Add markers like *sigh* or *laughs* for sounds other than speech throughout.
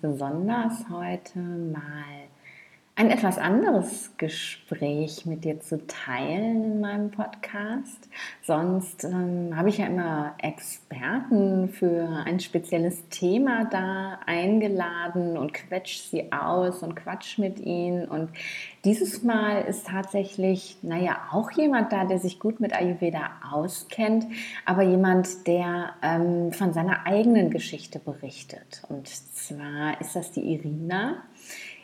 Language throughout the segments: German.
besonders heute mal ein etwas anderes Gespräch mit dir zu teilen in meinem Podcast. Sonst ähm, habe ich ja immer Experten für ein spezielles Thema da eingeladen und quetsch sie aus und quatsch mit ihnen. Und dieses Mal ist tatsächlich, naja, auch jemand da, der sich gut mit Ayurveda auskennt, aber jemand, der ähm, von seiner eigenen Geschichte berichtet. Und zwar ist das die Irina.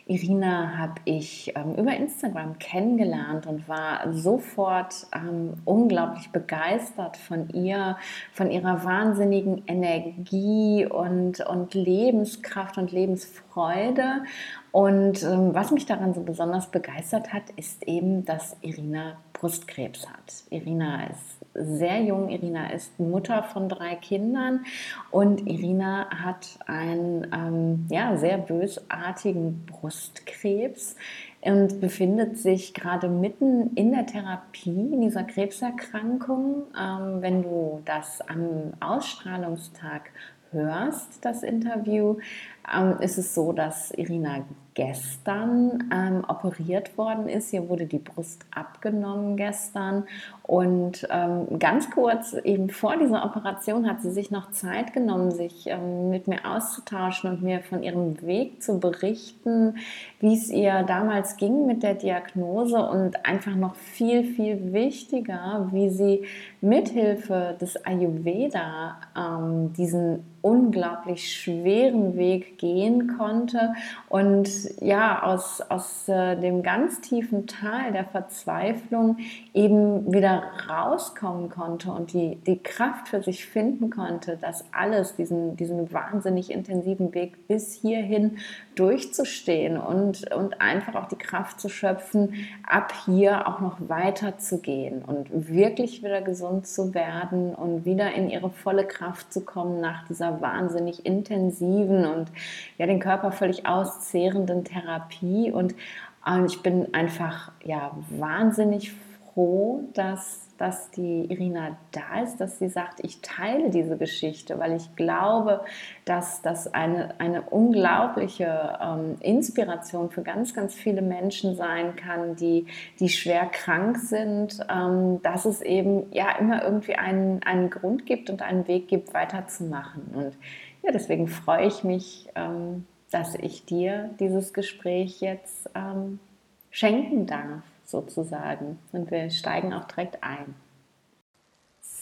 Irina habe ich ähm, über Instagram kennengelernt und war sofort ähm, unglaublich begeistert von ihr, von ihrer wahnsinnigen Energie und, und Lebenskraft und Lebensfreude. Und ähm, was mich daran so besonders begeistert hat, ist eben, dass Irina Brustkrebs hat. Irina ist sehr jung. Irina ist Mutter von drei Kindern und Irina hat einen ähm, ja, sehr bösartigen Brustkrebs und befindet sich gerade mitten in der Therapie dieser Krebserkrankung. Ähm, wenn du das am Ausstrahlungstag hörst, das Interview, ähm, ist es so, dass Irina gestern ähm, operiert worden ist. Ihr wurde die Brust abgenommen gestern. Und ähm, ganz kurz, eben vor dieser Operation, hat sie sich noch Zeit genommen, sich ähm, mit mir auszutauschen und mir von ihrem Weg zu berichten, wie es ihr damals ging mit der Diagnose und einfach noch viel, viel wichtiger, wie sie mithilfe des Ayurveda ähm, diesen unglaublich schweren Weg gehen konnte und ja, aus, aus äh, dem ganz tiefen Tal der Verzweiflung eben wieder rauskommen konnte und die, die Kraft für sich finden konnte, das alles, diesen, diesen wahnsinnig intensiven Weg bis hierhin durchzustehen und, und einfach auch die Kraft zu schöpfen, ab hier auch noch weiter zu gehen und wirklich wieder gesund zu werden und wieder in ihre volle Kraft zu kommen nach dieser wahnsinnig intensiven und ja den Körper völlig auszehrenden Therapie und und ich bin einfach ja wahnsinnig froh, dass dass die Irina da ist, dass sie sagt, ich teile diese Geschichte, weil ich glaube, dass das eine, eine unglaubliche ähm, Inspiration für ganz, ganz viele Menschen sein kann, die, die schwer krank sind, ähm, dass es eben ja immer irgendwie einen, einen Grund gibt und einen Weg gibt, weiterzumachen. Und ja, deswegen freue ich mich, ähm, dass ich dir dieses Gespräch jetzt ähm, schenken darf sozusagen. Und wir steigen auch direkt ein.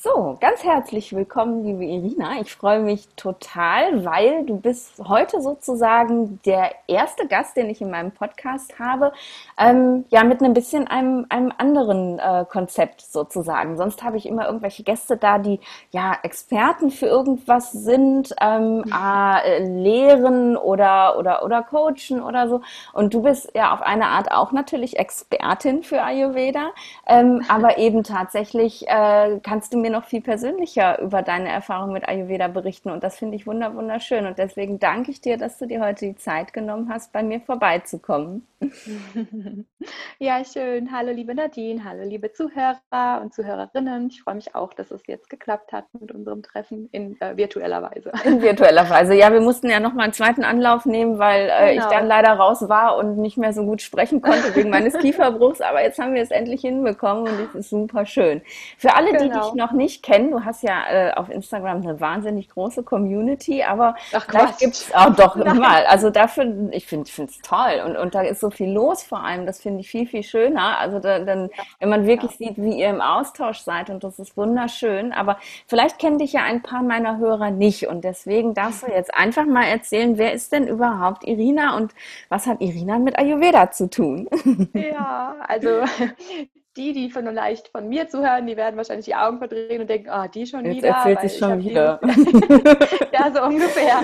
So, ganz herzlich willkommen, liebe Irina. Ich freue mich total, weil du bist heute sozusagen der erste Gast, den ich in meinem Podcast habe, ähm, ja mit ein bisschen einem, einem anderen äh, Konzept sozusagen. Sonst habe ich immer irgendwelche Gäste da, die ja Experten für irgendwas sind, ähm, äh, lehren oder, oder, oder coachen oder so. Und du bist ja auf eine Art auch natürlich Expertin für Ayurveda, ähm, *laughs* aber eben tatsächlich äh, kannst du mir noch viel persönlicher über deine Erfahrung mit Ayurveda berichten. Und das finde ich wunderschön. Und deswegen danke ich dir, dass du dir heute die Zeit genommen hast, bei mir vorbeizukommen. *laughs* Ja, schön. Hallo, liebe Nadine. Hallo, liebe Zuhörer und Zuhörerinnen. Ich freue mich auch, dass es jetzt geklappt hat mit unserem Treffen in äh, virtueller Weise. In virtueller Weise. Ja, wir mussten ja noch mal einen zweiten Anlauf nehmen, weil äh, genau. ich dann leider raus war und nicht mehr so gut sprechen konnte wegen meines *laughs* Kieferbruchs. Aber jetzt haben wir es endlich hinbekommen und es ist super schön. Für alle, genau. die dich noch nicht kennen, du hast ja äh, auf Instagram eine wahnsinnig große Community, aber Ach, vielleicht gibt es auch doch Nein. mal. Also dafür, ich finde es toll und, und da ist so viel los vor allem. Das finde ich viel, viel schöner. Also da, dann, wenn man wirklich ja. sieht, wie ihr im Austausch seid und das ist wunderschön. Aber vielleicht kennen dich ja ein paar meiner Hörer nicht und deswegen darfst du jetzt einfach mal erzählen, wer ist denn überhaupt Irina und was hat Irina mit Ayurveda zu tun? Ja, also *laughs* die, die von leicht von mir zuhören, die werden wahrscheinlich die Augen verdrehen und denken, ah, oh, die schon Jetzt wieder. Erzählt sich schon wieder. *laughs* ja, so ungefähr.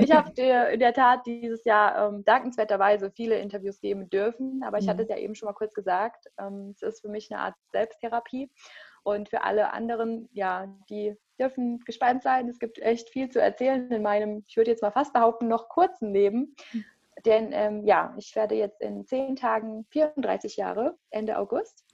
Ich habe in der Tat dieses Jahr ähm, dankenswerterweise viele Interviews geben dürfen, aber ich mhm. hatte es ja eben schon mal kurz gesagt, ähm, es ist für mich eine Art Selbsttherapie und für alle anderen, ja, die dürfen gespannt sein. Es gibt echt viel zu erzählen in meinem, ich würde jetzt mal fast behaupten, noch kurzen Leben. Mhm. Denn ähm, ja, ich werde jetzt in zehn Tagen 34 Jahre, Ende August.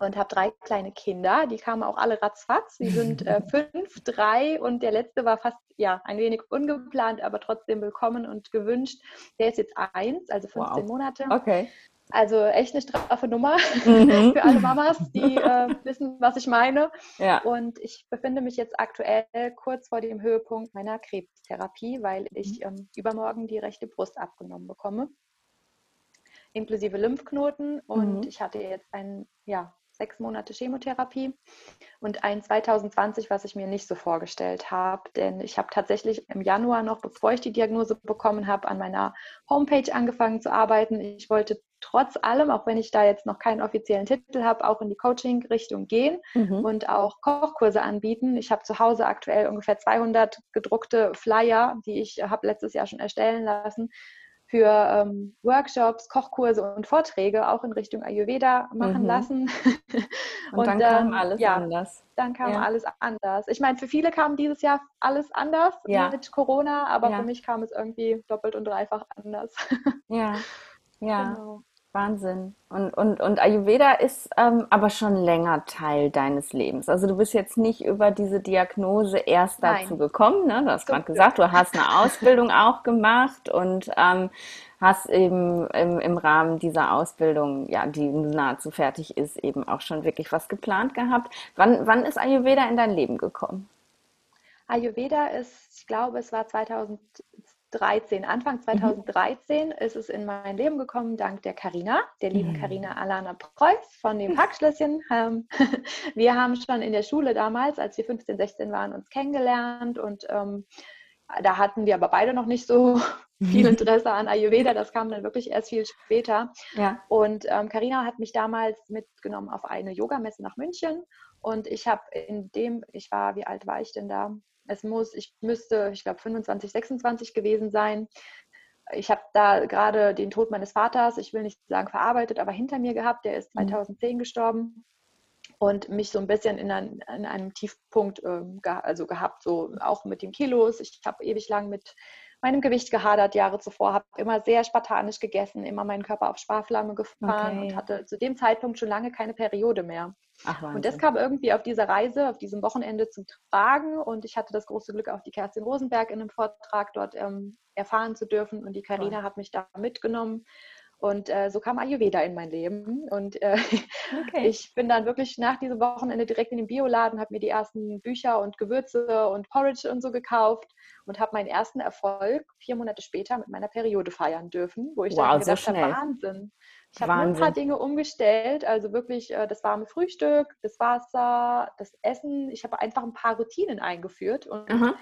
Und habe drei kleine Kinder. Die kamen auch alle ratzfatz. Die sind äh, *laughs* fünf, drei und der letzte war fast ja ein wenig ungeplant, aber trotzdem willkommen und gewünscht. Der ist jetzt eins, also 15 wow. Monate. Okay. Also echt eine straffe Nummer *laughs* mhm. für alle Mamas, die äh, *laughs* wissen, was ich meine. Ja. Und ich befinde mich jetzt aktuell kurz vor dem Höhepunkt meiner Krebstherapie, weil ich mhm. ähm, übermorgen die rechte Brust abgenommen bekomme, inklusive Lymphknoten. Und mhm. ich hatte jetzt ein ja, sechs Monate Chemotherapie und ein 2020, was ich mir nicht so vorgestellt habe. Denn ich habe tatsächlich im Januar noch, bevor ich die Diagnose bekommen habe, an meiner Homepage angefangen zu arbeiten. Ich wollte trotz allem, auch wenn ich da jetzt noch keinen offiziellen Titel habe, auch in die Coaching-Richtung gehen mhm. und auch Kochkurse anbieten. Ich habe zu Hause aktuell ungefähr 200 gedruckte Flyer, die ich habe letztes Jahr schon erstellen lassen für ähm, Workshops, Kochkurse und Vorträge auch in Richtung Ayurveda machen mhm. lassen. *laughs* und, und, dann kam alles ja, anders. Dann kam ja. alles anders. Ich meine, für viele kam dieses Jahr alles anders ja. mit Corona, aber für mich kam es irgendwie doppelt und dreifach anders. Ja, *laughs* ja. Genau. Wahnsinn. Und, und, und Ayurveda ist ähm, aber schon länger Teil deines Lebens. Also du bist jetzt nicht über diese Diagnose erst Nein. dazu gekommen. Ne? Du hast gerade gesagt, du hast eine Ausbildung auch gemacht und ähm, hast eben im, im Rahmen dieser Ausbildung, ja, die nahezu fertig ist, eben auch schon wirklich was geplant gehabt. Wann, wann ist Ayurveda in dein Leben gekommen? Ayurveda ist, ich glaube, es war 2000, 2013, Anfang 2013 mhm. ist es in mein Leben gekommen, dank der Karina, der lieben Karina mhm. Alana Preuß von dem Packschlösschen. Ähm, *laughs* wir haben schon in der Schule damals, als wir 15, 16 waren, uns kennengelernt und ähm, da hatten wir aber beide noch nicht so *laughs* viel Interesse an Ayurveda. Das kam dann wirklich erst viel später. Ja. Und Karina ähm, hat mich damals mitgenommen auf eine Yogamesse nach München. Und ich habe in dem, ich war, wie alt war ich denn da? Es muss, ich müsste, ich glaube, 25, 26 gewesen sein. Ich habe da gerade den Tod meines Vaters, ich will nicht sagen verarbeitet, aber hinter mir gehabt. Der ist 2010 mhm. gestorben und mich so ein bisschen in, ein, in einem Tiefpunkt ge also gehabt, so auch mit den Kilos. Ich habe ewig lang mit meinem Gewicht gehadert Jahre zuvor, habe immer sehr spartanisch gegessen, immer meinen Körper auf Sparflamme gefahren okay. und hatte zu dem Zeitpunkt schon lange keine Periode mehr. Ach, und das kam irgendwie auf dieser Reise, auf diesem Wochenende zum Tragen und ich hatte das große Glück, auch die Kerstin Rosenberg in einem Vortrag dort ähm, erfahren zu dürfen und die Karina hat mich da mitgenommen und äh, so kam Ayurveda in mein Leben. Und äh, *laughs* okay. ich bin dann wirklich nach diesem Wochenende direkt in den Bioladen, habe mir die ersten Bücher und Gewürze und Porridge und so gekauft und habe meinen ersten Erfolg vier Monate später mit meiner Periode feiern dürfen, wo ich wow, dann gedacht so habe, Wahnsinn. Ich habe ein paar Dinge umgestellt, also wirklich äh, das warme Frühstück, das Wasser, das Essen. Ich habe einfach ein paar Routinen eingeführt und Aha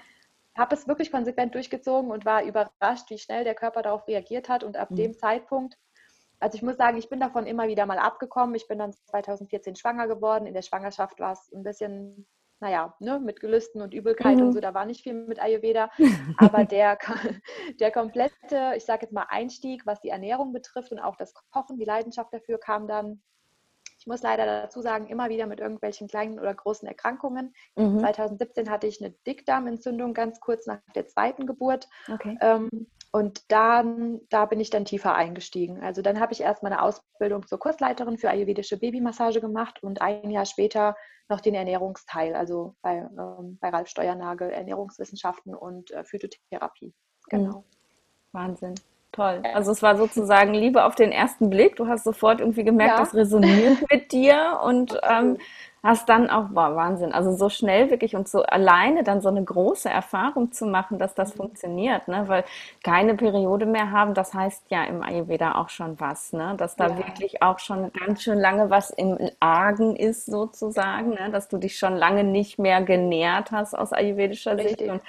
habe es wirklich konsequent durchgezogen und war überrascht, wie schnell der Körper darauf reagiert hat. Und ab mhm. dem Zeitpunkt also ich muss sagen, ich bin davon immer wieder mal abgekommen. Ich bin dann 2014 schwanger geworden. In der Schwangerschaft war es ein bisschen, naja, ne, mit Gelüsten und Übelkeit mhm. und so, da war nicht viel mit Ayurveda. Aber *laughs* der, der komplette, ich sage jetzt mal, Einstieg, was die Ernährung betrifft und auch das Kochen, die Leidenschaft dafür kam dann ich muss leider dazu sagen, immer wieder mit irgendwelchen kleinen oder großen Erkrankungen. Mhm. 2017 hatte ich eine Dickdarmentzündung ganz kurz nach der zweiten Geburt. Okay. Ähm, und dann, da bin ich dann tiefer eingestiegen. Also dann habe ich erst meine Ausbildung zur Kursleiterin für ayurvedische Babymassage gemacht und ein Jahr später noch den Ernährungsteil, also bei, ähm, bei Ralf Steuernagel, Ernährungswissenschaften und äh, Phytotherapie. Genau. Mhm. Wahnsinn. Toll. Also es war sozusagen Liebe auf den ersten Blick. Du hast sofort irgendwie gemerkt, ja. das resoniert *laughs* mit dir und ähm, hast dann auch, boah, Wahnsinn, also so schnell wirklich und so alleine dann so eine große Erfahrung zu machen, dass das mhm. funktioniert, ne? weil keine Periode mehr haben, das heißt ja im Ayurveda auch schon was, ne? dass da ja. wirklich auch schon ganz schön lange was im Argen ist sozusagen, ne? dass du dich schon lange nicht mehr genährt hast aus ayurvedischer Richtig. Sicht und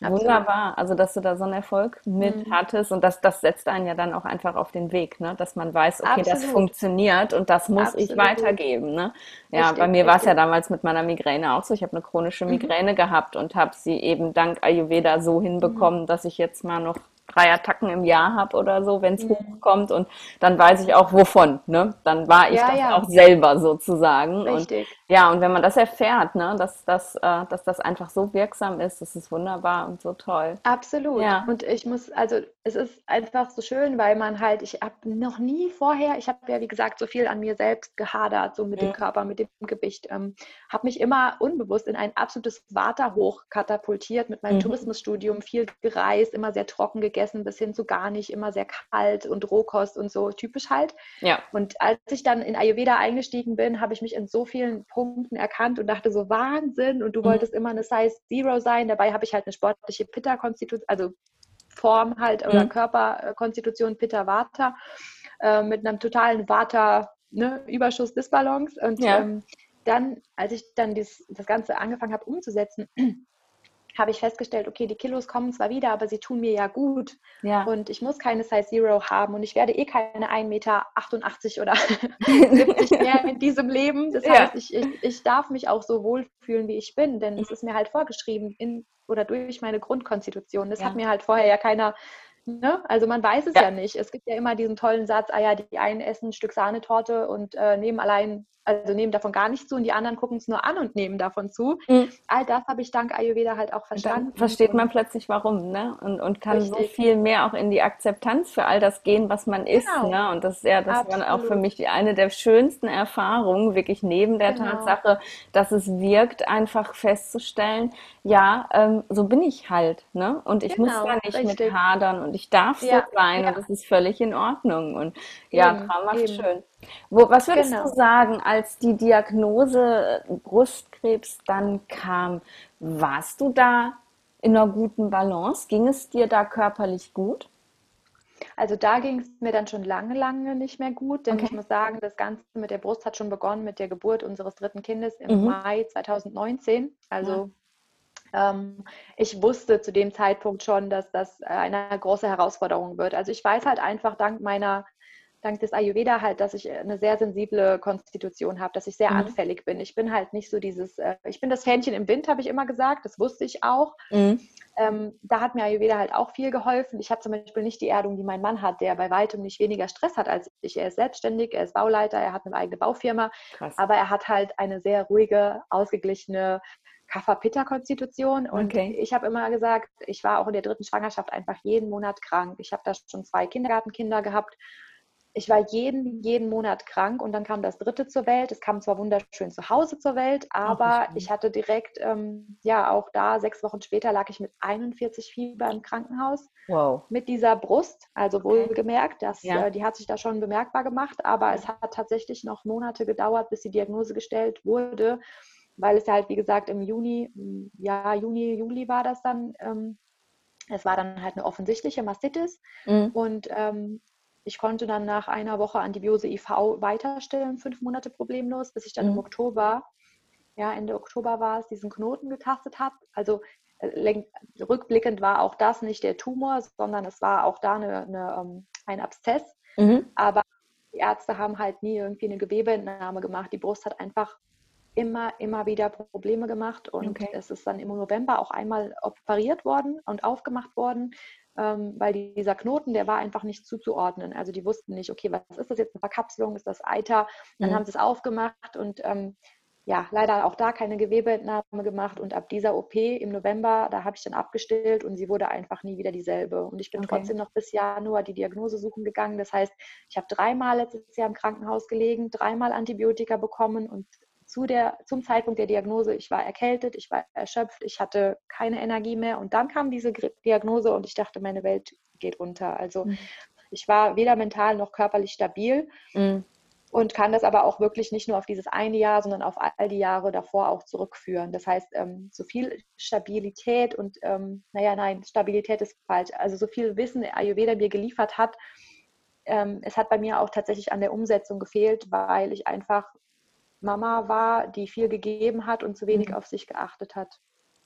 Absolut. wunderbar, also dass du da so einen Erfolg mit mhm. hattest und das, das setzt einen ja dann auch einfach auf den Weg, ne? dass man weiß, okay, Absolut. das funktioniert und das muss Absolut. ich weitergeben. Ne? Ja, Richtig. bei mir war es ja damals mit meiner Migräne auch so. Ich habe eine chronische mhm. Migräne mhm. gehabt und habe sie eben dank Ayurveda so hinbekommen, mhm. dass ich jetzt mal noch drei Attacken im Jahr habe oder so, wenn es mhm. hochkommt und dann weiß ich auch wovon. Ne? Dann war ich ja, das ja. auch selber sozusagen. Richtig. Und Ja, und wenn man das erfährt, ne, dass, dass, äh, dass das einfach so wirksam ist, das ist wunderbar und so toll. Absolut. Ja. Und ich muss, also es ist einfach so schön, weil man halt, ich habe noch nie vorher, ich habe ja wie gesagt so viel an mir selbst gehadert, so mit mhm. dem Körper, mit dem Gewicht, ähm, habe mich immer unbewusst in ein absolutes Waterhoch katapultiert mit meinem mhm. Tourismusstudium, viel gereist, immer sehr trocken gegessen, bis hin zu gar nicht, immer sehr kalt und Rohkost und so, typisch halt. Ja. Und als ich dann in Ayurveda eingestiegen bin, habe ich mich in so vielen Punkten erkannt und dachte so, Wahnsinn, und du mhm. wolltest immer eine Size Zero sein, dabei habe ich halt eine sportliche Pitta-Konstitution, also Form halt oder mhm. Körperkonstitution Pitta Vata äh, mit einem totalen Vata ne, Überschuss Disbalance und ja. ähm, dann, als ich dann dies, das Ganze angefangen habe umzusetzen, habe ich festgestellt, okay, die Kilos kommen zwar wieder, aber sie tun mir ja gut. Ja. Und ich muss keine Size Zero haben und ich werde eh keine 1,88 Meter oder *laughs* 70 mehr in diesem Leben. Das heißt, ich, ich, ich darf mich auch so wohlfühlen, wie ich bin, denn es ist mir halt vorgeschrieben in oder durch meine Grundkonstitution. Das ja. hat mir halt vorher ja keiner Ne? Also man weiß es ja. ja. nicht. Es gibt ja immer diesen tollen Satz, ah ja, die einen essen ein Stück Sahnetorte und äh, nehmen allein also nehmen davon gar nicht zu und die anderen gucken es nur an und nehmen davon zu. Mhm. All das habe ich dank Ayurveda halt auch verstanden. Dann versteht man plötzlich warum, ne? Und, und kann Richtig. so viel mehr auch in die Akzeptanz für all das gehen, was man ist. Genau. Ne? Und das ist ja, das Absolut. war auch für mich die, eine der schönsten Erfahrungen, wirklich neben der genau. Tatsache, dass es wirkt, einfach festzustellen, ja, ähm, so bin ich halt, ne? Und ich genau. muss da nicht Richtig. mit hadern und ich darf ja. so sein ja. und das ist völlig in Ordnung. Und ja, traumhaft schön. Wo, was würdest genau. du sagen, als die Diagnose Brustkrebs dann kam? Warst du da in einer guten Balance? Ging es dir da körperlich gut? Also da ging es mir dann schon lange, lange nicht mehr gut, denn okay. ich muss sagen, das Ganze mit der Brust hat schon begonnen mit der Geburt unseres dritten Kindes im mhm. Mai 2019. Also ja. Ähm, ich wusste zu dem Zeitpunkt schon, dass das eine große Herausforderung wird. Also ich weiß halt einfach dank meiner dank des Ayurveda halt, dass ich eine sehr sensible Konstitution habe, dass ich sehr mhm. anfällig bin. Ich bin halt nicht so dieses, äh, ich bin das Fähnchen im Wind, habe ich immer gesagt, das wusste ich auch. Mhm. Ähm, da hat mir Ayurveda halt auch viel geholfen. Ich habe zum Beispiel nicht die Erdung, die mein Mann hat, der bei weitem nicht weniger Stress hat als ich. Er ist selbstständig, er ist Bauleiter, er hat eine eigene Baufirma, Krass. aber er hat halt eine sehr ruhige, ausgeglichene Kapha-Pitta-Konstitution. Und okay. ich habe immer gesagt, ich war auch in der dritten Schwangerschaft einfach jeden Monat krank. Ich habe da schon zwei Kindergartenkinder gehabt ich war jeden, jeden Monat krank und dann kam das dritte zur Welt. Es kam zwar wunderschön zu Hause zur Welt, aber ich hatte direkt, ähm, ja, auch da, sechs Wochen später lag ich mit 41 Fieber im Krankenhaus. Wow. Mit dieser Brust, also wohlgemerkt, das, ja. äh, die hat sich da schon bemerkbar gemacht, aber es hat tatsächlich noch Monate gedauert, bis die Diagnose gestellt wurde, weil es halt, wie gesagt, im Juni, ja, Juni, Juli war das dann, ähm, es war dann halt eine offensichtliche Mastitis mhm. und ähm, ich konnte dann nach einer Woche Antibiose IV weiterstellen, fünf Monate problemlos, bis ich dann mhm. im Oktober, ja, Ende Oktober war es, diesen Knoten getastet habe. Also äh, rückblickend war auch das nicht der Tumor, sondern es war auch da eine, eine, ähm, ein Abszess. Mhm. Aber die Ärzte haben halt nie irgendwie eine Gewebeentnahme gemacht. Die Brust hat einfach immer, immer wieder Probleme gemacht und okay. es ist dann im November auch einmal operiert worden und aufgemacht worden weil dieser Knoten, der war einfach nicht zuzuordnen. Also die wussten nicht, okay, was ist das jetzt, eine Verkapselung, ist das Eiter? Dann mhm. haben sie es aufgemacht und ähm, ja, leider auch da keine Gewebeentnahme gemacht und ab dieser OP im November, da habe ich dann abgestillt und sie wurde einfach nie wieder dieselbe. Und ich bin okay. trotzdem noch bis Januar die Diagnose suchen gegangen. Das heißt, ich habe dreimal letztes Jahr im Krankenhaus gelegen, dreimal Antibiotika bekommen und zu der, zum Zeitpunkt der Diagnose, ich war erkältet, ich war erschöpft, ich hatte keine Energie mehr und dann kam diese Diagnose und ich dachte, meine Welt geht unter. Also mhm. ich war weder mental noch körperlich stabil mhm. und kann das aber auch wirklich nicht nur auf dieses eine Jahr, sondern auf all die Jahre davor auch zurückführen. Das heißt, ähm, so viel Stabilität und, ähm, naja, nein, Stabilität ist falsch, also so viel Wissen Ayurveda mir geliefert hat, ähm, es hat bei mir auch tatsächlich an der Umsetzung gefehlt, weil ich einfach Mama war, die viel gegeben hat und zu wenig mhm. auf sich geachtet hat.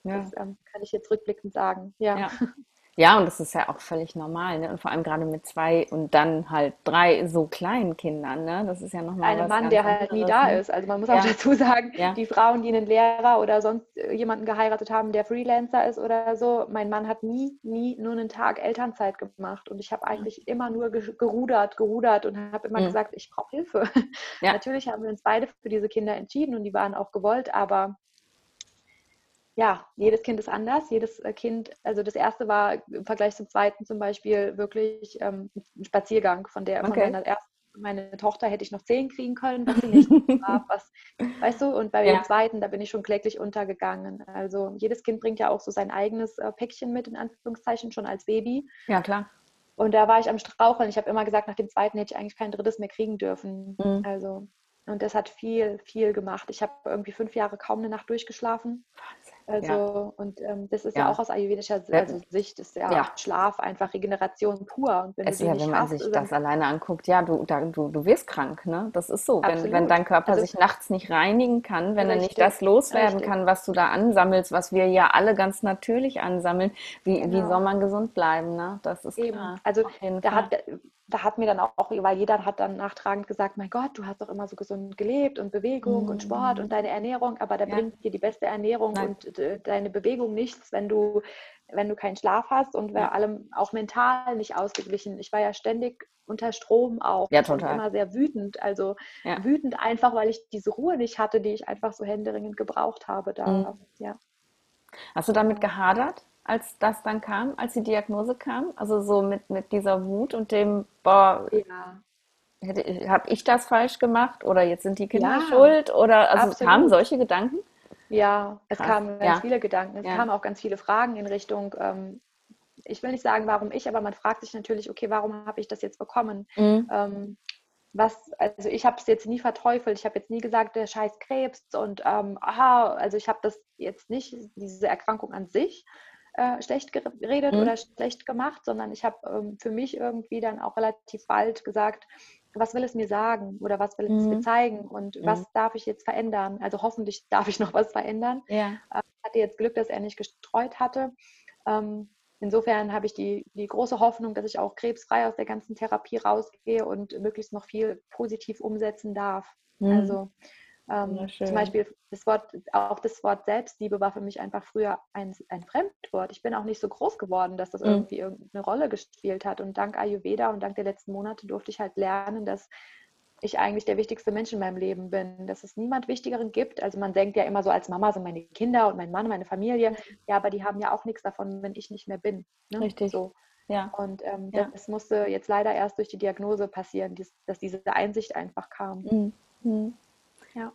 Ja. Das ähm, kann ich jetzt rückblickend sagen. Ja. ja. *laughs* Ja, und das ist ja auch völlig normal, ne? Und vor allem gerade mit zwei und dann halt drei so kleinen Kindern, ne? Das ist ja nochmal Ein Mann, der halt nie da ne? ist. Also man muss ja. auch dazu sagen, ja. die Frauen, die einen Lehrer oder sonst jemanden geheiratet haben, der Freelancer ist oder so, mein Mann hat nie, nie nur einen Tag Elternzeit gemacht. Und ich habe eigentlich immer nur gerudert, gerudert und habe immer mhm. gesagt, ich brauche Hilfe. Ja. *laughs* Natürlich haben wir uns beide für diese Kinder entschieden und die waren auch gewollt, aber ja, jedes Kind ist anders. Jedes äh, Kind, also das erste war im Vergleich zum zweiten zum Beispiel wirklich ähm, ein Spaziergang von der, okay. von meiner ersten meine Tochter hätte ich noch zehn kriegen können, was sie nicht *laughs* war, was, weißt du, und bei ja. dem zweiten, da bin ich schon kläglich untergegangen. Also jedes Kind bringt ja auch so sein eigenes äh, Päckchen mit, in Anführungszeichen, schon als Baby. Ja, klar. Und da war ich am Straucheln. Ich habe immer gesagt, nach dem zweiten hätte ich eigentlich kein drittes mehr kriegen dürfen. Mhm. Also, und das hat viel, viel gemacht. Ich habe irgendwie fünf Jahre kaum eine Nacht durchgeschlafen. Also, ja. und ähm, das ist ja. ja. auch aus ayurvedischer also Sicht, ist ja, ja, Schlaf einfach Regeneration pur. Und wenn es ist ja, wenn man hast, sich das alleine anguckt, ja, du, da, du, du wirst krank, ne? Das ist so. Wenn, wenn dein Körper also, sich nachts nicht reinigen kann, wenn richtig, er nicht das loswerden richtig. kann, was du da ansammelst, was wir ja alle ganz natürlich ansammeln, wie, genau. wie soll man gesund bleiben, ne? Das ist Eben. klar. Also da hat da hat mir dann auch, weil jeder hat dann nachtragend gesagt, mein Gott, du hast doch immer so gesund gelebt und Bewegung mm. und Sport und deine Ernährung, aber da ja. bringt dir die beste Ernährung Nein. und äh, deine Bewegung nichts, wenn du, wenn du keinen Schlaf hast und vor allem auch mental nicht ausgeglichen. Ich war ja ständig unter Strom auch. Ja, total. Und immer sehr wütend. Also ja. wütend einfach, weil ich diese Ruhe nicht hatte, die ich einfach so händeringend gebraucht habe da. Mhm. Ja. Hast du damit gehadert? Als das dann kam, als die Diagnose kam? Also so mit, mit dieser Wut und dem, boah, ja. habe ich das falsch gemacht oder jetzt sind die Kinder ja, schuld? Oder also absolut. kamen solche Gedanken? Ja, es Krass. kamen ganz ja. viele Gedanken. Es kamen auch ganz viele Fragen in Richtung, ähm, ich will nicht sagen, warum ich, aber man fragt sich natürlich, okay, warum habe ich das jetzt bekommen? Mhm. Ähm, was, also ich habe es jetzt nie verteufelt, ich habe jetzt nie gesagt, der scheiß Krebs und ähm, aha, also ich habe das jetzt nicht, diese Erkrankung an sich, äh, schlecht geredet mhm. oder schlecht gemacht, sondern ich habe ähm, für mich irgendwie dann auch relativ bald gesagt, was will es mir sagen oder was will es mhm. mir zeigen und mhm. was darf ich jetzt verändern? Also hoffentlich *laughs* darf ich noch was verändern. Ja. Äh, hatte jetzt Glück, dass er nicht gestreut hatte. Ähm, insofern habe ich die, die große Hoffnung, dass ich auch krebsfrei aus der ganzen Therapie rausgehe und möglichst noch viel positiv umsetzen darf. Mhm. Also ähm, zum Beispiel das Wort, auch das Wort Selbstliebe war für mich einfach früher ein, ein Fremdwort. Ich bin auch nicht so groß geworden, dass das mhm. irgendwie irgendeine Rolle gespielt hat. Und dank Ayurveda und dank der letzten Monate durfte ich halt lernen, dass ich eigentlich der wichtigste Mensch in meinem Leben bin, dass es niemand Wichtigeren gibt. Also man denkt ja immer so, als Mama sind meine Kinder und mein Mann, meine Familie. Ja, aber die haben ja auch nichts davon, wenn ich nicht mehr bin. Ne? Richtig. So. Ja. Und ähm, ja. das musste jetzt leider erst durch die Diagnose passieren, dass diese Einsicht einfach kam. Mhm. Ja.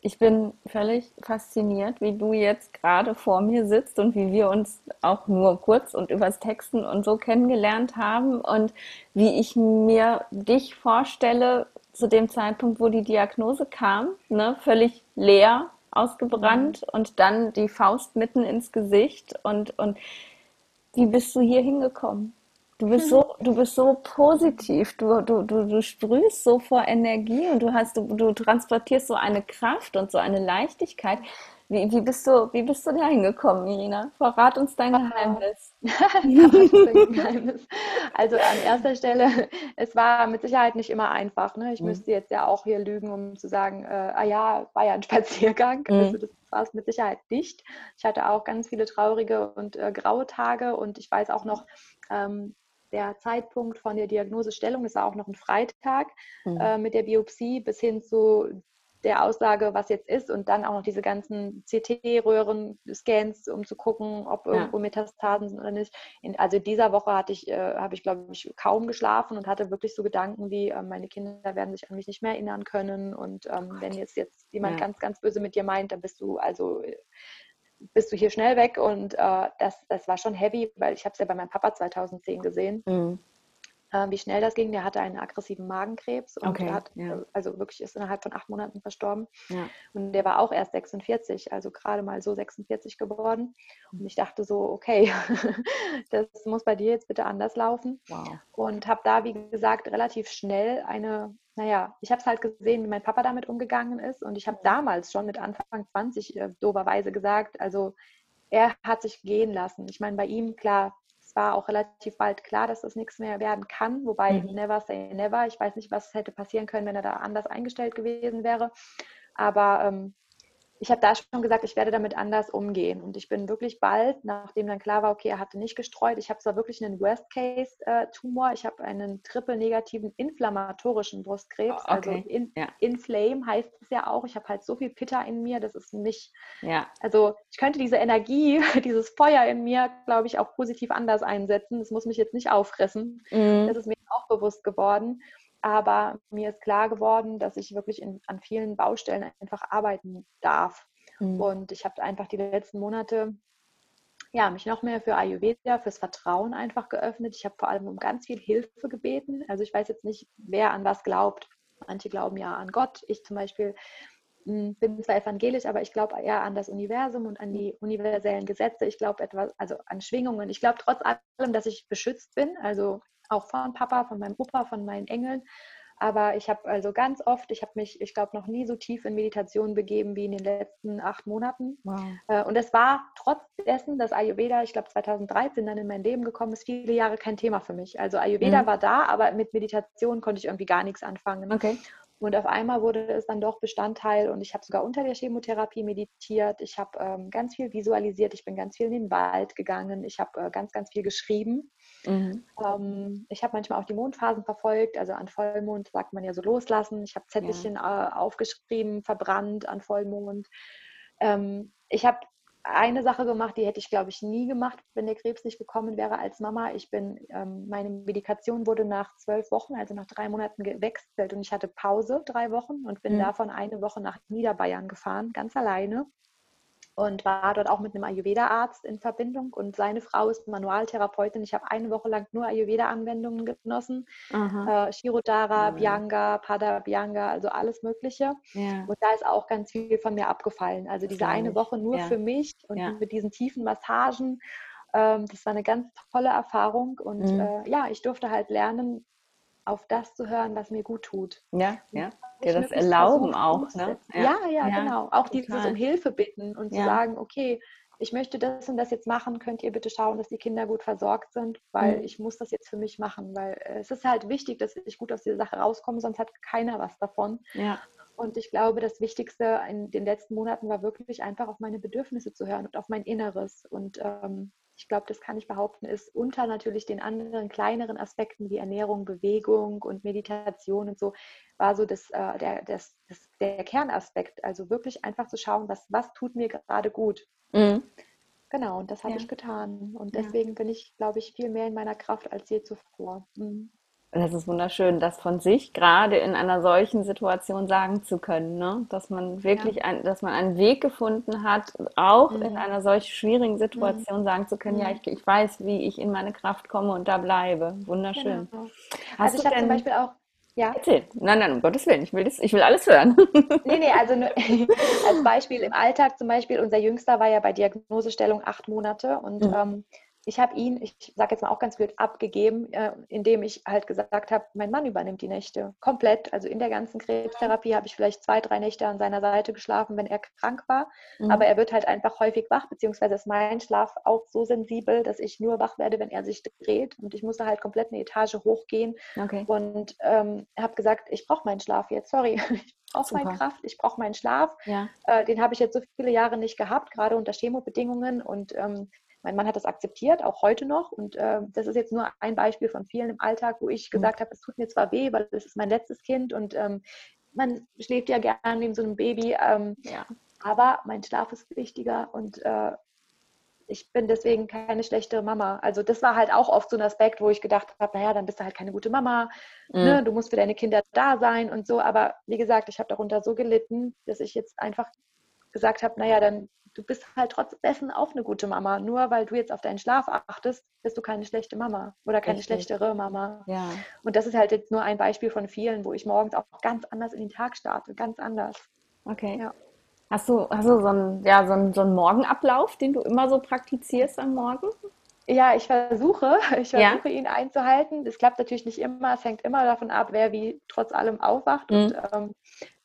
Ich bin völlig fasziniert, wie du jetzt gerade vor mir sitzt und wie wir uns auch nur kurz und übers Texten und so kennengelernt haben und wie ich mir dich vorstelle zu dem Zeitpunkt, wo die Diagnose kam, ne, völlig leer, ausgebrannt mhm. und dann die Faust mitten ins Gesicht und, und wie bist du hier hingekommen? Du bist so, du bist so positiv, du, du, du, du sprühst so vor Energie und du hast, du, du transportierst so eine Kraft und so eine Leichtigkeit. Wie, wie, bist du, wie bist du da hingekommen, Irina? Verrat uns dein Geheimnis. *laughs* Geheimnis. Also an erster Stelle, es war mit Sicherheit nicht immer einfach. Ne? Ich mhm. müsste jetzt ja auch hier lügen, um zu sagen, äh, ah ja, war ja ein *laughs* Spaziergang. Mhm. Also das war es mit Sicherheit nicht. Ich hatte auch ganz viele traurige und äh, graue Tage und ich weiß auch noch, ähm, der Zeitpunkt von der Diagnosestellung, das war auch noch ein Freitag mhm. äh, mit der Biopsie, bis hin zu der Aussage, was jetzt ist und dann auch noch diese ganzen CT-Röhren-Scans, um zu gucken, ob ja. irgendwo Metastasen sind oder nicht. In, also in dieser Woche hatte ich, äh, habe ich glaube ich kaum geschlafen und hatte wirklich so Gedanken wie, äh, meine Kinder werden sich an mich nicht mehr erinnern können und ähm, wenn jetzt jetzt jemand ja. ganz, ganz böse mit dir meint, dann bist du also äh, bist du hier schnell weg und äh, das, das war schon heavy, weil ich habe es ja bei meinem Papa 2010 gesehen. Mhm. Äh, wie schnell das ging, der hatte einen aggressiven Magenkrebs und okay, hat, ja. also wirklich ist innerhalb von acht Monaten verstorben. Ja. Und der war auch erst 46, also gerade mal so 46 geworden. Und ich dachte so, okay, *laughs* das muss bei dir jetzt bitte anders laufen. Wow. Und habe da, wie gesagt, relativ schnell eine naja, ich habe es halt gesehen, wie mein Papa damit umgegangen ist. Und ich habe damals schon mit Anfang 20 äh, doberweise gesagt, also er hat sich gehen lassen. Ich meine, bei ihm, klar, war auch relativ bald klar, dass das nichts mehr werden kann. Wobei, mhm. never say never. Ich weiß nicht, was hätte passieren können, wenn er da anders eingestellt gewesen wäre. Aber ähm, ich habe da schon gesagt, ich werde damit anders umgehen. Und ich bin wirklich bald, nachdem dann klar war, okay, er hatte nicht gestreut, ich habe zwar wirklich einen Worst-Case-Tumor, ich habe einen triple-negativen inflammatorischen Brustkrebs, oh, okay. also in, ja. Inflame heißt es ja auch. Ich habe halt so viel Pitter in mir, das ist nicht, ja. also ich könnte diese Energie, *laughs* dieses Feuer in mir, glaube ich, auch positiv anders einsetzen. Das muss mich jetzt nicht auffressen. Mhm. Das ist mir auch bewusst geworden. Aber mir ist klar geworden, dass ich wirklich in, an vielen Baustellen einfach arbeiten darf. Mhm. Und ich habe einfach die letzten Monate ja, mich noch mehr für Ayurveda, fürs Vertrauen einfach geöffnet. Ich habe vor allem um ganz viel Hilfe gebeten. Also ich weiß jetzt nicht, wer an was glaubt. Manche glauben ja an Gott. Ich zum Beispiel hm, bin zwar evangelisch, aber ich glaube eher an das Universum und an die universellen Gesetze. Ich glaube etwas, also an Schwingungen. Ich glaube trotz allem, dass ich beschützt bin. Also auch von Papa, von meinem Opa, von meinen Engeln. Aber ich habe also ganz oft, ich habe mich, ich glaube, noch nie so tief in Meditation begeben wie in den letzten acht Monaten. Wow. Äh, und es war trotz dessen, dass Ayurveda, ich glaube, 2013 dann in mein Leben gekommen ist, viele Jahre kein Thema für mich. Also Ayurveda mhm. war da, aber mit Meditation konnte ich irgendwie gar nichts anfangen. Okay. Und auf einmal wurde es dann doch Bestandteil und ich habe sogar unter der Chemotherapie meditiert. Ich habe ähm, ganz viel visualisiert. Ich bin ganz viel in den Wald gegangen. Ich habe äh, ganz, ganz viel geschrieben. Mhm. Ähm, ich habe manchmal auch die Mondphasen verfolgt. Also an Vollmond sagt man ja so loslassen. Ich habe Zettelchen ja. äh, aufgeschrieben, verbrannt an Vollmond. Ähm, ich habe eine Sache gemacht, die hätte ich, glaube ich, nie gemacht, wenn der Krebs nicht gekommen wäre als Mama. Ich bin, ähm, meine Medikation wurde nach zwölf Wochen, also nach drei Monaten gewechselt und ich hatte Pause drei Wochen und bin mhm. davon eine Woche nach Niederbayern gefahren, ganz alleine und war dort auch mit einem Ayurveda-Arzt in Verbindung und seine Frau ist Manualtherapeutin. Ich habe eine Woche lang nur Ayurveda-Anwendungen genossen. Äh, Shirodara, mhm. Bianga, Pada Bianga, also alles Mögliche. Ja. Und da ist auch ganz viel von mir abgefallen. Also diese eine Woche nur ja. für mich und ja. mit diesen tiefen Massagen. Ähm, das war eine ganz tolle Erfahrung und mhm. äh, ja, ich durfte halt lernen, auf das zu hören, was mir gut tut. Ja, ja. Dir das erlauben auch, ne? Ja. ja, ja, ja, genau. Auch total. dieses um Hilfe bitten und zu sagen, okay, ich möchte das und das jetzt machen, könnt ihr bitte schauen, dass die Kinder gut versorgt sind, weil mhm. ich muss das jetzt für mich machen, weil äh, es ist halt wichtig, dass ich gut aus dieser Sache rauskomme, sonst hat keiner was davon. Ja. Und ich glaube, das Wichtigste in den letzten Monaten war wirklich einfach auf meine Bedürfnisse zu hören und auf mein Inneres. Und ähm, ich glaube, das kann ich behaupten, ist unter natürlich den anderen kleineren Aspekten wie Ernährung, Bewegung und Meditation und so, war so das, äh, der, das, das, der Kernaspekt. Also wirklich einfach zu schauen, was, was tut mir gerade gut. Mhm. Genau, und das habe ja. ich getan. Und deswegen ja. bin ich, glaube ich, viel mehr in meiner Kraft als je zuvor. Mhm. Das ist wunderschön, das von sich gerade in einer solchen Situation sagen zu können, ne? dass man wirklich, ja. ein, dass man einen Weg gefunden hat, auch mhm. in einer solch schwierigen Situation mhm. sagen zu können, ja, mhm. ich, ich, weiß, wie ich in meine Kraft komme und da bleibe. Wunderschön. Genau. also ich habe zum Beispiel auch ja. Erzähl. Nein, nein, um Gottes Willen, ich will, das, ich will alles hören. *laughs* Nee, nee, also nur, *laughs* als Beispiel im Alltag zum Beispiel, unser Jüngster war ja bei Diagnosestellung acht Monate und mhm. ähm, ich habe ihn, ich sage jetzt mal auch ganz blöd, abgegeben, äh, indem ich halt gesagt habe, mein Mann übernimmt die Nächte komplett. Also in der ganzen Krebstherapie habe ich vielleicht zwei, drei Nächte an seiner Seite geschlafen, wenn er krank war. Mhm. Aber er wird halt einfach häufig wach, beziehungsweise ist mein Schlaf auch so sensibel, dass ich nur wach werde, wenn er sich dreht. Und ich musste halt komplett eine Etage hochgehen okay. und ähm, habe gesagt, ich brauche meinen Schlaf jetzt, sorry. *laughs* Ich brauche meine Kraft, ich brauche meinen Schlaf. Ja. Äh, den habe ich jetzt so viele Jahre nicht gehabt, gerade unter Chemobedingungen. Und ähm, mein Mann hat das akzeptiert, auch heute noch. Und äh, das ist jetzt nur ein Beispiel von vielen im Alltag, wo ich mhm. gesagt habe, es tut mir zwar weh, weil es ist mein letztes Kind und ähm, man schläft ja gerne neben so einem Baby. Ähm, ja. Aber mein Schlaf ist wichtiger und äh, ich bin deswegen keine schlechte Mama. Also das war halt auch oft so ein Aspekt, wo ich gedacht habe, naja, dann bist du halt keine gute Mama, mhm. ne? du musst für deine Kinder da sein und so. Aber wie gesagt, ich habe darunter so gelitten, dass ich jetzt einfach gesagt habe, naja, dann du bist halt trotz dessen auch eine gute Mama. Nur weil du jetzt auf deinen Schlaf achtest, bist du keine schlechte Mama oder keine Richtig. schlechtere Mama. Ja. Und das ist halt jetzt nur ein Beispiel von vielen, wo ich morgens auch ganz anders in den Tag starte, ganz anders. Okay. Ja. Hast du, hast du so, einen, ja, so, einen, so einen Morgenablauf, den du immer so praktizierst am Morgen? Ja, ich versuche, *laughs* ich versuche ja. ihn einzuhalten. Das klappt natürlich nicht immer. Es hängt immer davon ab, wer wie trotz allem aufwacht. Mhm. Und ähm,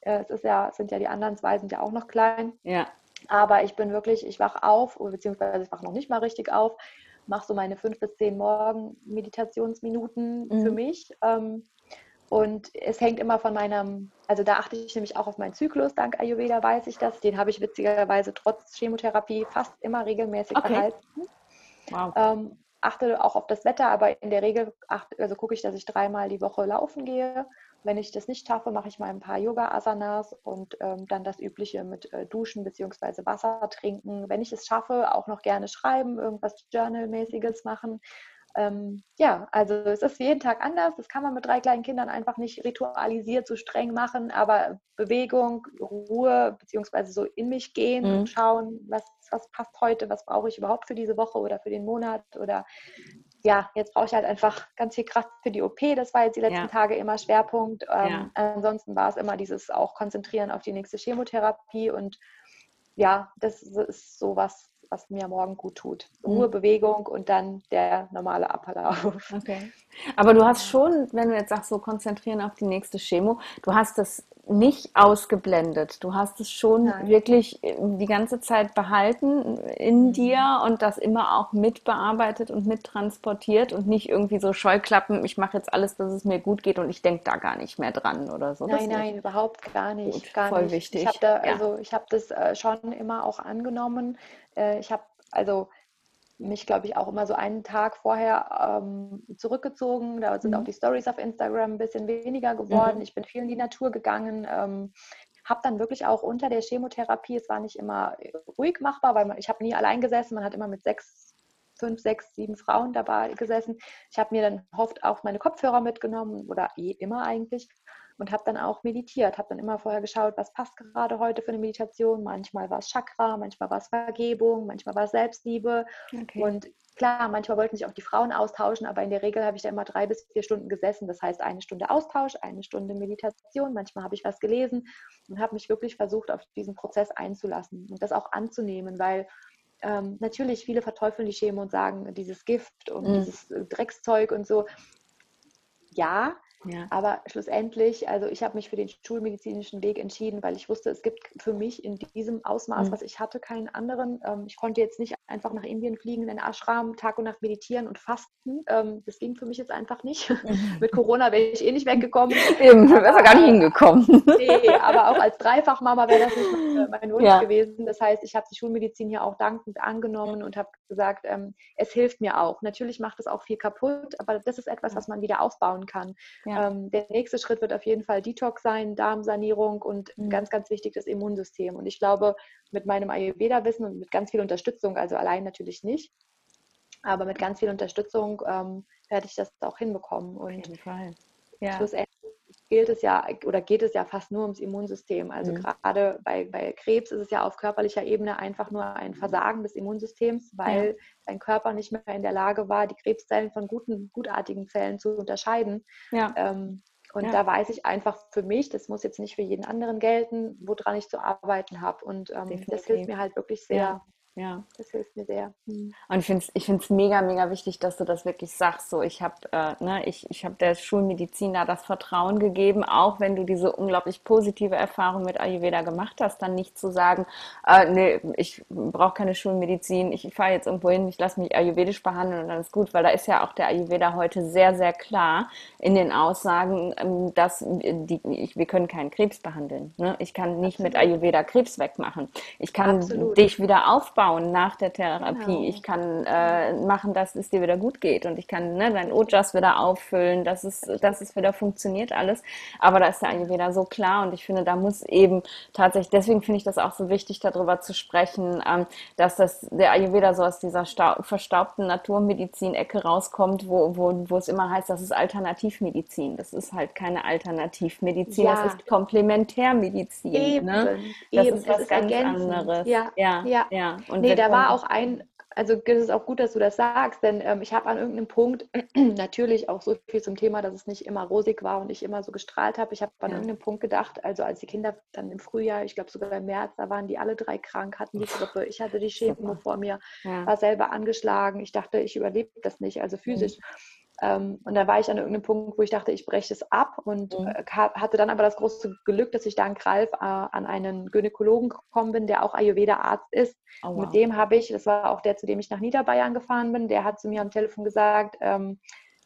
es ist ja, sind ja die anderen zwei sind ja auch noch klein. Ja. Aber ich bin wirklich, ich wache auf, beziehungsweise ich wache noch nicht mal richtig auf. mache so meine fünf bis zehn Morgen-Meditationsminuten mhm. für mich. Ähm, und es hängt immer von meinem, also da achte ich nämlich auch auf meinen Zyklus, dank Ayurveda weiß ich das. Den habe ich witzigerweise trotz Chemotherapie fast immer regelmäßig okay. erhalten. Wow. Ähm, achte auch auf das Wetter, aber in der Regel achte, also gucke ich, dass ich dreimal die Woche laufen gehe. Wenn ich das nicht schaffe, mache ich mal ein paar Yoga-Asanas und ähm, dann das Übliche mit äh, Duschen bzw. Wasser trinken. Wenn ich es schaffe, auch noch gerne schreiben, irgendwas Journal-mäßiges machen. Ähm, ja, also es ist jeden Tag anders. Das kann man mit drei kleinen Kindern einfach nicht ritualisiert so streng machen, aber Bewegung, Ruhe, beziehungsweise so in mich gehen mhm. und schauen, was, was passt heute, was brauche ich überhaupt für diese Woche oder für den Monat oder ja, jetzt brauche ich halt einfach ganz viel Kraft für die OP. Das war jetzt die letzten ja. Tage immer Schwerpunkt. Ähm, ja. Ansonsten war es immer dieses auch Konzentrieren auf die nächste Chemotherapie und ja, das ist so was, was mir morgen gut tut. Mhm. Ruhe, Bewegung und dann der normale Ablauf. Okay. Aber du hast schon, wenn du jetzt sagst, so konzentrieren auf die nächste Chemo, du hast das nicht ausgeblendet. Du hast es schon Nein. wirklich äh, die ganze Zeit behalten in mhm. dir und das immer auch mitbearbeitet und mittransportiert und nicht irgendwie so Scheuklappen, ich mache jetzt alles, dass es mir gut geht und ich denke da gar nicht mehr dran oder so. Nein, nein, überhaupt gar nicht. Gut, gar voll nicht. wichtig. Ich habe da, also ich habe das äh, schon immer auch angenommen. Äh, ich habe also mich, glaube ich, auch immer so einen Tag vorher ähm, zurückgezogen. Da sind mhm. auch die Stories auf Instagram ein bisschen weniger geworden. Mhm. Ich bin viel in die Natur gegangen. Ähm, habe dann wirklich auch unter der Chemotherapie, es war nicht immer ruhig machbar, weil man, ich habe nie allein gesessen, man hat immer mit sechs, fünf, sechs, sieben Frauen dabei gesessen. Ich habe mir dann oft auch meine Kopfhörer mitgenommen oder eh immer eigentlich und habe dann auch meditiert, habe dann immer vorher geschaut, was passt gerade heute für eine Meditation. Manchmal war es Chakra, manchmal war es Vergebung, manchmal war es Selbstliebe. Okay. Und klar, manchmal wollten sich auch die Frauen austauschen, aber in der Regel habe ich da immer drei bis vier Stunden gesessen. Das heißt, eine Stunde Austausch, eine Stunde Meditation. Manchmal habe ich was gelesen und habe mich wirklich versucht, auf diesen Prozess einzulassen und das auch anzunehmen, weil ähm, natürlich viele verteufeln die Chemo und sagen, dieses Gift und mm. dieses Dreckszeug und so. Ja, ja. Aber schlussendlich, also ich habe mich für den schulmedizinischen Weg entschieden, weil ich wusste, es gibt für mich in diesem Ausmaß, mhm. was ich hatte, keinen anderen. Ähm, ich konnte jetzt nicht einfach nach Indien fliegen, in den Ashram, Tag und Nacht meditieren und fasten. Ähm, das ging für mich jetzt einfach nicht. *laughs* Mhm. Mit Corona wäre ich eh nicht weggekommen. Eben, ja gar nicht hingekommen. *laughs* nee, aber auch als Dreifachmama wäre das nicht mein, mein Wunsch ja. gewesen. Das heißt, ich habe die Schulmedizin hier auch dankend angenommen und habe gesagt, ähm, es hilft mir auch. Natürlich macht es auch viel kaputt, aber das ist etwas, was man wieder aufbauen kann. Ja. Ähm, der nächste Schritt wird auf jeden Fall Detox sein, Darmsanierung und mhm. ganz, ganz wichtig das Immunsystem. Und ich glaube, mit meinem Ayurveda-Wissen und mit ganz viel Unterstützung, also allein natürlich nicht, aber mit ganz viel Unterstützung ähm, werde ich das auch hinbekommen. Und auf jeden Fall. Ja. schlussendlich gilt es ja oder geht es ja fast nur ums Immunsystem. Also mhm. gerade bei, bei Krebs ist es ja auf körperlicher Ebene einfach nur ein Versagen des Immunsystems, weil ja. dein Körper nicht mehr in der Lage war, die Krebszellen von guten, gutartigen Zellen zu unterscheiden. Ja. Ähm, und ja. da weiß ich einfach für mich, das muss jetzt nicht für jeden anderen gelten, woran ich zu arbeiten habe. Und ähm, das hilft mir halt wirklich sehr, ja. Ja. Das hilft mir sehr. Mhm. Und ich finde es ich find's mega, mega wichtig, dass du das wirklich sagst. So, ich habe äh, ne, ich, ich hab der Schulmedizin da das Vertrauen gegeben, auch wenn du diese unglaublich positive Erfahrung mit Ayurveda gemacht hast, dann nicht zu sagen, äh, nee, ich brauche keine Schulmedizin, ich fahre jetzt irgendwo hin, ich lasse mich ayurvedisch behandeln und dann ist gut, weil da ist ja auch der Ayurveda heute sehr, sehr klar in den Aussagen, ähm, dass die, ich, wir können keinen Krebs behandeln. Ne? Ich kann nicht Absolut. mit Ayurveda Krebs wegmachen. Ich kann Absolut. dich wieder aufbauen aufbauen nach der Therapie. Genau. Ich kann äh, machen, dass es dir wieder gut geht und ich kann ne, dein Ojas wieder auffüllen, dass es, dass es wieder funktioniert alles. Aber da ist der Ayurveda so klar und ich finde, da muss eben tatsächlich, deswegen finde ich das auch so wichtig, darüber zu sprechen, ähm, dass das der Ayurveda so aus dieser verstaubten Naturmedizin-Ecke rauskommt, wo, wo, wo es immer heißt, das ist Alternativmedizin. Das ist halt keine Alternativmedizin, ja. das ist Komplementärmedizin. Eben, ne? Das eben. ist was ganz anderes. Ja, ja, ja. ja. Und nee, da war auch ein, also es ist auch gut, dass du das sagst, denn ähm, ich habe an irgendeinem Punkt *clears throat* natürlich auch so viel zum Thema, dass es nicht immer rosig war und ich immer so gestrahlt habe. Ich habe an ja. irgendeinem Punkt gedacht, also als die Kinder dann im Frühjahr, ich glaube sogar im März, da waren die alle drei krank, hatten die Grippe. Ich hatte die Chemo vor mir, ja. war selber angeschlagen. Ich dachte, ich überlebe das nicht, also physisch. Mhm. Ähm, und da war ich an irgendeinem Punkt, wo ich dachte, ich breche es ab und mhm. äh, hatte dann aber das große Glück, dass ich dank Ralf äh, an einen Gynäkologen gekommen bin, der auch Ayurveda-Arzt ist. Oh, wow. Mit dem habe ich, das war auch der, zu dem ich nach Niederbayern gefahren bin, der hat zu mir am Telefon gesagt, ähm,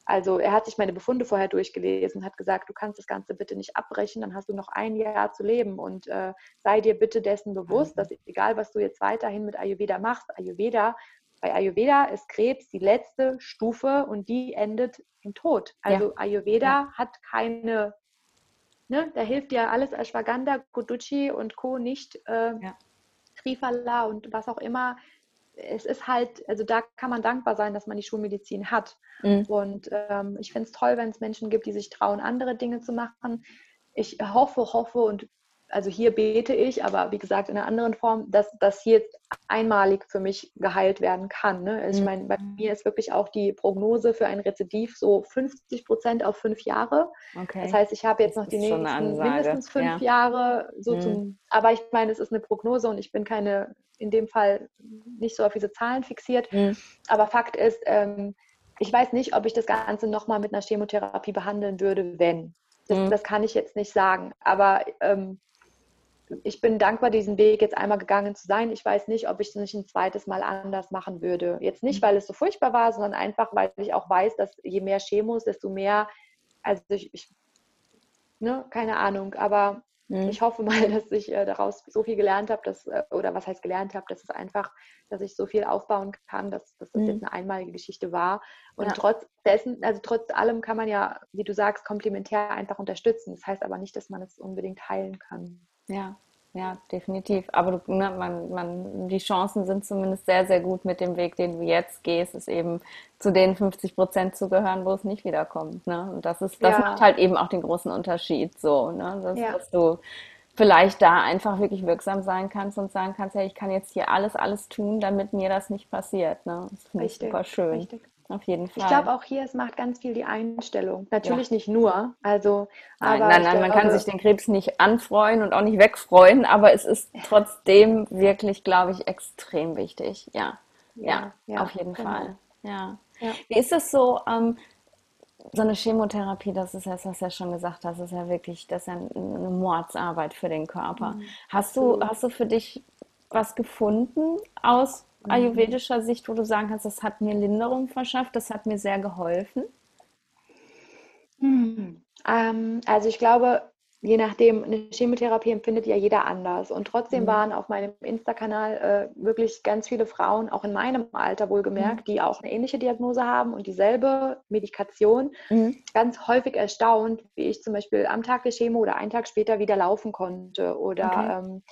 also er hat sich meine Befunde vorher durchgelesen, hat gesagt, du kannst das Ganze bitte nicht abbrechen, dann hast du noch ein Jahr zu leben und äh, sei dir bitte dessen bewusst, mhm. dass egal was du jetzt weiterhin mit Ayurveda machst, Ayurveda bei Ayurveda ist Krebs die letzte Stufe und die endet im Tod. Also ja. Ayurveda ja. hat keine, ne, da hilft dir alles Ashwagandha, Kuduchi und Co. nicht, äh, ja. Trifala und was auch immer. Es ist halt, also da kann man dankbar sein, dass man die Schulmedizin hat. Mhm. Und ähm, ich finde es toll, wenn es Menschen gibt, die sich trauen, andere Dinge zu machen. Ich hoffe, hoffe und also hier bete ich, aber wie gesagt in einer anderen Form, dass das hier einmalig für mich geheilt werden kann. Ne? Also ich mhm. meine, bei mir ist wirklich auch die Prognose für ein Rezidiv so 50 Prozent auf fünf Jahre. Okay. Das heißt, ich habe jetzt noch die nächsten mindestens fünf ja. Jahre so mhm. zum, aber ich meine, es ist eine Prognose und ich bin keine, in dem Fall nicht so auf diese Zahlen fixiert. Mhm. Aber Fakt ist, ähm, ich weiß nicht, ob ich das Ganze nochmal mit einer Chemotherapie behandeln würde, wenn. Das, mhm. das, kann ich jetzt nicht sagen. Aber ähm, ich bin dankbar, diesen Weg jetzt einmal gegangen zu sein. Ich weiß nicht, ob ich es nicht ein zweites Mal anders machen würde. Jetzt nicht, weil es so furchtbar war, sondern einfach, weil ich auch weiß, dass je mehr Chemos, desto mehr, also ich, ich ne, keine Ahnung, aber mhm. ich hoffe mal, *laughs* dass ich äh, daraus so viel gelernt habe, dass, äh, oder was heißt gelernt habe, dass es einfach, dass ich so viel aufbauen kann, dass, dass das mhm. jetzt eine einmalige Geschichte war. Und ja. trotz dessen, also trotz allem kann man ja, wie du sagst, komplementär einfach unterstützen. Das heißt aber nicht, dass man es unbedingt heilen kann. Ja, ja, definitiv. Aber du, ne, man, man, die Chancen sind zumindest sehr, sehr gut mit dem Weg, den du jetzt gehst, ist eben zu den 50 Prozent zu gehören, wo es nicht wiederkommt. Ne? Und das ist, das ja. macht halt eben auch den großen Unterschied so, ne? dass, ja. dass du vielleicht da einfach wirklich wirksam sein kannst und sagen kannst, ja, ich kann jetzt hier alles, alles tun, damit mir das nicht passiert. Ne? Das finde ich super schön. Richtig. Auf jeden Fall. Ich glaube auch hier, es macht ganz viel die Einstellung. Natürlich ja. nicht nur. Also, nein, nein, nein, man kann sich den Krebs nicht anfreuen und auch nicht wegfreuen, aber es ist trotzdem wirklich, glaube ich, extrem wichtig. Ja, ja, ja auf jeden genau. Fall. Ja. Wie ist es so? Ähm, so eine Chemotherapie, das ist ja, das hast du ja schon gesagt, das ist ja wirklich, das ist ja eine Mordsarbeit für den Körper. Mhm. Hast du, hast du für dich was gefunden aus Mhm. Ayurvedischer Sicht, wo du sagen kannst, das hat mir Linderung verschafft, das hat mir sehr geholfen? Hm. Ähm, also ich glaube, je nachdem, eine Chemotherapie empfindet ja jeder anders. Und trotzdem mhm. waren auf meinem Insta-Kanal äh, wirklich ganz viele Frauen, auch in meinem Alter wohlgemerkt, mhm. die auch eine ähnliche Diagnose haben und dieselbe Medikation, mhm. ganz häufig erstaunt, wie ich zum Beispiel am Tag der Chemo oder einen Tag später wieder laufen konnte oder okay. ähm,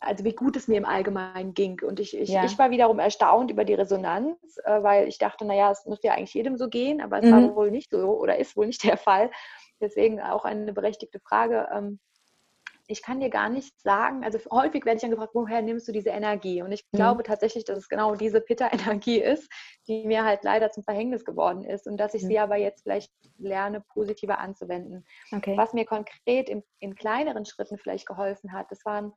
also wie gut es mir im Allgemeinen ging. Und ich, ich, ja. ich war wiederum erstaunt über die Resonanz, äh, weil ich dachte, naja, es muss ja eigentlich jedem so gehen, aber es mhm. war wohl nicht so oder ist wohl nicht *laughs* der Fall. Deswegen auch eine berechtigte Frage. Ähm, ich kann dir gar nicht sagen, also häufig werde ich dann gefragt, woher nimmst du diese Energie? Und ich mhm. glaube tatsächlich, dass es genau diese Pitta-Energie *laughs* ist, die mir halt leider zum Verhängnis geworden ist und dass ich mhm. sie aber jetzt vielleicht lerne, positiver anzuwenden. Okay. Was mir konkret in, in kleineren Schritten vielleicht geholfen hat, das waren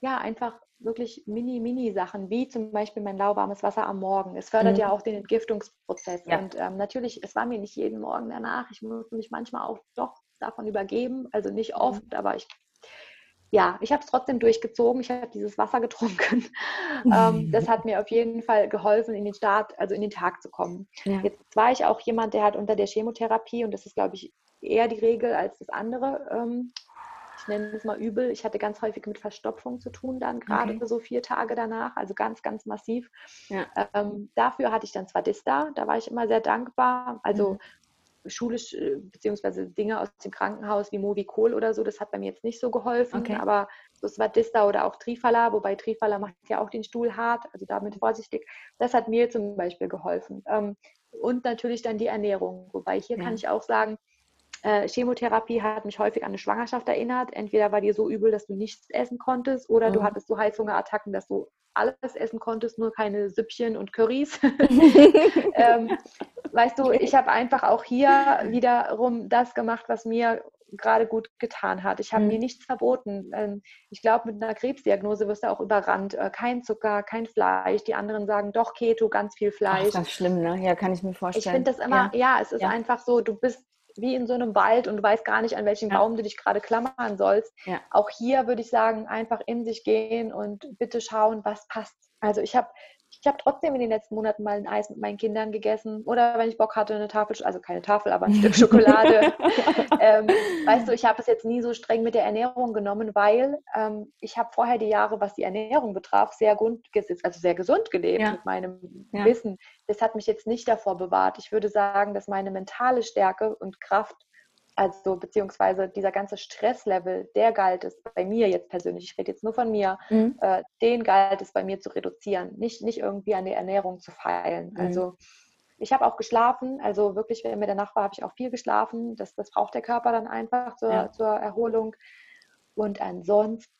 ja, einfach wirklich mini-mini-Sachen, wie zum Beispiel mein lauwarmes Wasser am Morgen. Es fördert mhm. ja auch den Entgiftungsprozess. Ja. Und ähm, natürlich, es war mir nicht jeden Morgen danach. Ich musste mich manchmal auch doch davon übergeben. Also nicht mhm. oft, mhm. aber ich, ja, ich habe es trotzdem durchgezogen. Ich habe dieses Wasser getrunken. *laughs* ähm, das hat mir auf jeden Fall geholfen, in den Start, also in den Tag zu kommen. Ja. Jetzt war ich auch jemand, der hat unter der Chemotherapie, und das ist, glaube ich, eher die Regel als das andere, ähm, ich nenne es mal übel. Ich hatte ganz häufig mit Verstopfung zu tun, dann gerade okay. so vier Tage danach, also ganz, ganz massiv. Ja. Ähm, dafür hatte ich dann zwar Dista, da war ich immer sehr dankbar. Also mhm. schulisch, äh, beziehungsweise Dinge aus dem Krankenhaus wie Movicol oder so, das hat bei mir jetzt nicht so geholfen, okay. aber so Svadista oder auch Trifala, wobei Trifala macht ja auch den Stuhl hart, also damit vorsichtig. Das hat mir zum Beispiel geholfen. Ähm, und natürlich dann die Ernährung, wobei hier ja. kann ich auch sagen, äh, Chemotherapie hat mich häufig an eine Schwangerschaft erinnert. Entweder war dir so übel, dass du nichts essen konntest, oder mhm. du hattest so Heißhungerattacken, dass du alles essen konntest, nur keine Süppchen und Currys. *laughs* ähm, weißt du, ich habe einfach auch hier wiederum das gemacht, was mir gerade gut getan hat. Ich habe mhm. mir nichts verboten. Ähm, ich glaube, mit einer Krebsdiagnose wirst du auch überrannt. Äh, kein Zucker, kein Fleisch. Die anderen sagen doch Keto, ganz viel Fleisch. Ach, das ist schlimm, ne? Ja, kann ich mir vorstellen. Ich finde das immer, ja, ja es ist ja. einfach so, du bist wie in so einem Wald und du weißt gar nicht, an welchen ja. Baum du dich gerade klammern sollst. Ja. Auch hier würde ich sagen, einfach in sich gehen und bitte schauen, was passt. Also ich habe ich habe trotzdem in den letzten Monaten mal ein Eis mit meinen Kindern gegessen oder wenn ich Bock hatte, eine Tafel, also keine Tafel, aber ein Stück *laughs* Schokolade. ähm, weißt du, ich habe es jetzt nie so streng mit der Ernährung genommen, weil ähm, ich habe vorher die Jahre, was die Ernährung betraf, sehr gut, also sehr gesund gelebt ja. mit meinem ja. Wissen. Das hat mich jetzt nicht davor bewahrt. Ich würde sagen, dass meine mentale Stärke und Kraft also beziehungsweise dieser ganze Stresslevel, der galt es bei mir jetzt persönlich, ich rede jetzt nur von mir, mhm. äh, den galt es bei mir zu reduzieren, nicht, nicht irgendwie an der Ernährung zu feilen. Mhm. Also ich habe auch geschlafen, also wirklich, wenn mir danach war, habe ich auch viel geschlafen. Das, das braucht der Körper dann einfach zur, ja. zur Erholung. Und ansonsten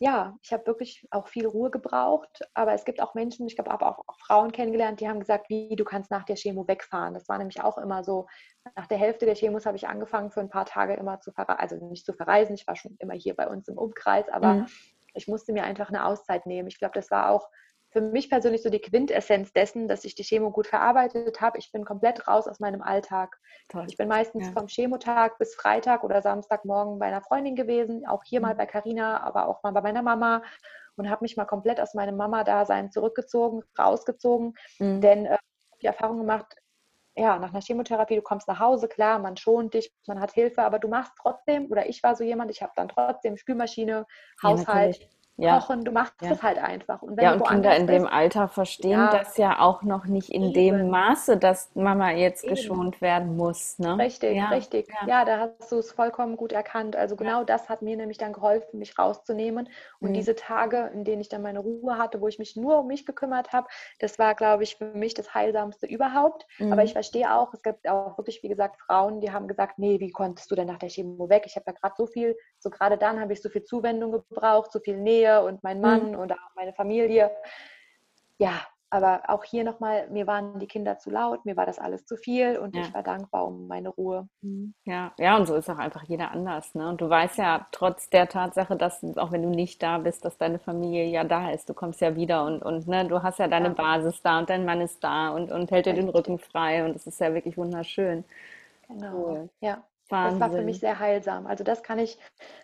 ja, ich habe wirklich auch viel Ruhe gebraucht, aber es gibt auch Menschen, ich habe auch, auch, Frauen kennengelernt, die haben gesagt, wie, du kannst nach der Chemo wegfahren. Das war nämlich auch immer so, nach der Hälfte der Chemos habe ich angefangen, für ein paar Tage immer zu verreisen, also nicht zu verreisen, ich war schon immer hier bei uns im Umkreis, aber mhm. ich musste mir einfach eine Auszeit nehmen. Ich glaube, das war auch für mich persönlich so die Quintessenz dessen, dass ich die Chemo gut verarbeitet habe. Ich bin komplett raus aus meinem Alltag. Toll. Ich bin meistens ja. vom Chemotag bis Freitag oder Samstagmorgen bei einer Freundin gewesen, auch hier mhm. mal bei Carina, aber auch mal bei meiner Mama und habe mich mal komplett aus meinem Mama-Dasein zurückgezogen, rausgezogen, mhm. denn äh, die Erfahrung gemacht, ja, nach einer Chemotherapie, du kommst nach Hause, klar, man schont dich, man hat Hilfe, aber du machst trotzdem, oder ich war so jemand, ich habe dann trotzdem Spülmaschine, Haushalt, ja, ja. kochen, du machst ja. es halt einfach. Und ja, und Kinder in dem Alter verstehen ja. das ja auch noch nicht in Eben. dem Maße, dass Mama jetzt Eben. geschont werden muss. Ne? Richtig, ja. richtig. Ja. da hast du es vollkommen gut erkannt. Also genau das hat mir nämlich dann geholfen, mich rauszunehmen. Und mhm. diese Tage, in denen ich dann meine Ruhe hatte, wo ich mich nur um mich gekümmert habe, das war, glaube ich, für mich das Heilsamste überhaupt. Mhm. Aber ich verstehe auch, es gibt auch wirklich, wie gesagt, Frauen, die haben gesagt, nee, wie konntest du denn nach der Chemo weg? Ich habe da gerade so viel, so gerade dann habe ich so viel Zuwendung gebraucht, so viel Nähe Nähe und mein Mann mhm. oder auch meine Familie. Ja, aber auch hier nochmal, mir waren die Kinder zu laut, mir war das alles zu viel und ja. ich war dankbar um meine Ruhe. Mhm. Ja, ja, und so ist auch einfach jeder anders. Ne? Und du weißt ja trotz der Tatsache, dass auch wenn du nicht da bist, dass deine Familie ja da ist. Du kommst ja wieder und, und ne, du hast ja deine ja. Basis da und dein Mann ist da und, und hält dir den Rücken frei und das ist ja wirklich wunderschön. Genau. Cool. Ja. Wahnsinn. Das war für mich sehr heilsam. Also das kann ich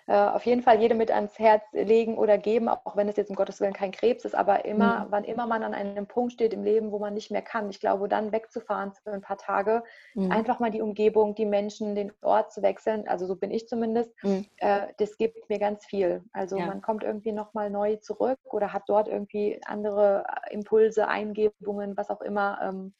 äh, auf jeden Fall jedem mit ans Herz legen oder geben, auch wenn es jetzt um Gottes Willen kein Krebs ist, aber immer, mhm. wann immer man an einem Punkt steht im Leben, wo man nicht mehr kann, ich glaube, dann wegzufahren für ein paar Tage, mhm. einfach mal die Umgebung, die Menschen, den Ort zu wechseln, also so bin ich zumindest, mhm. äh, das gibt mir ganz viel. Also ja. man kommt irgendwie nochmal neu zurück oder hat dort irgendwie andere Impulse, Eingebungen, was auch immer. Ähm,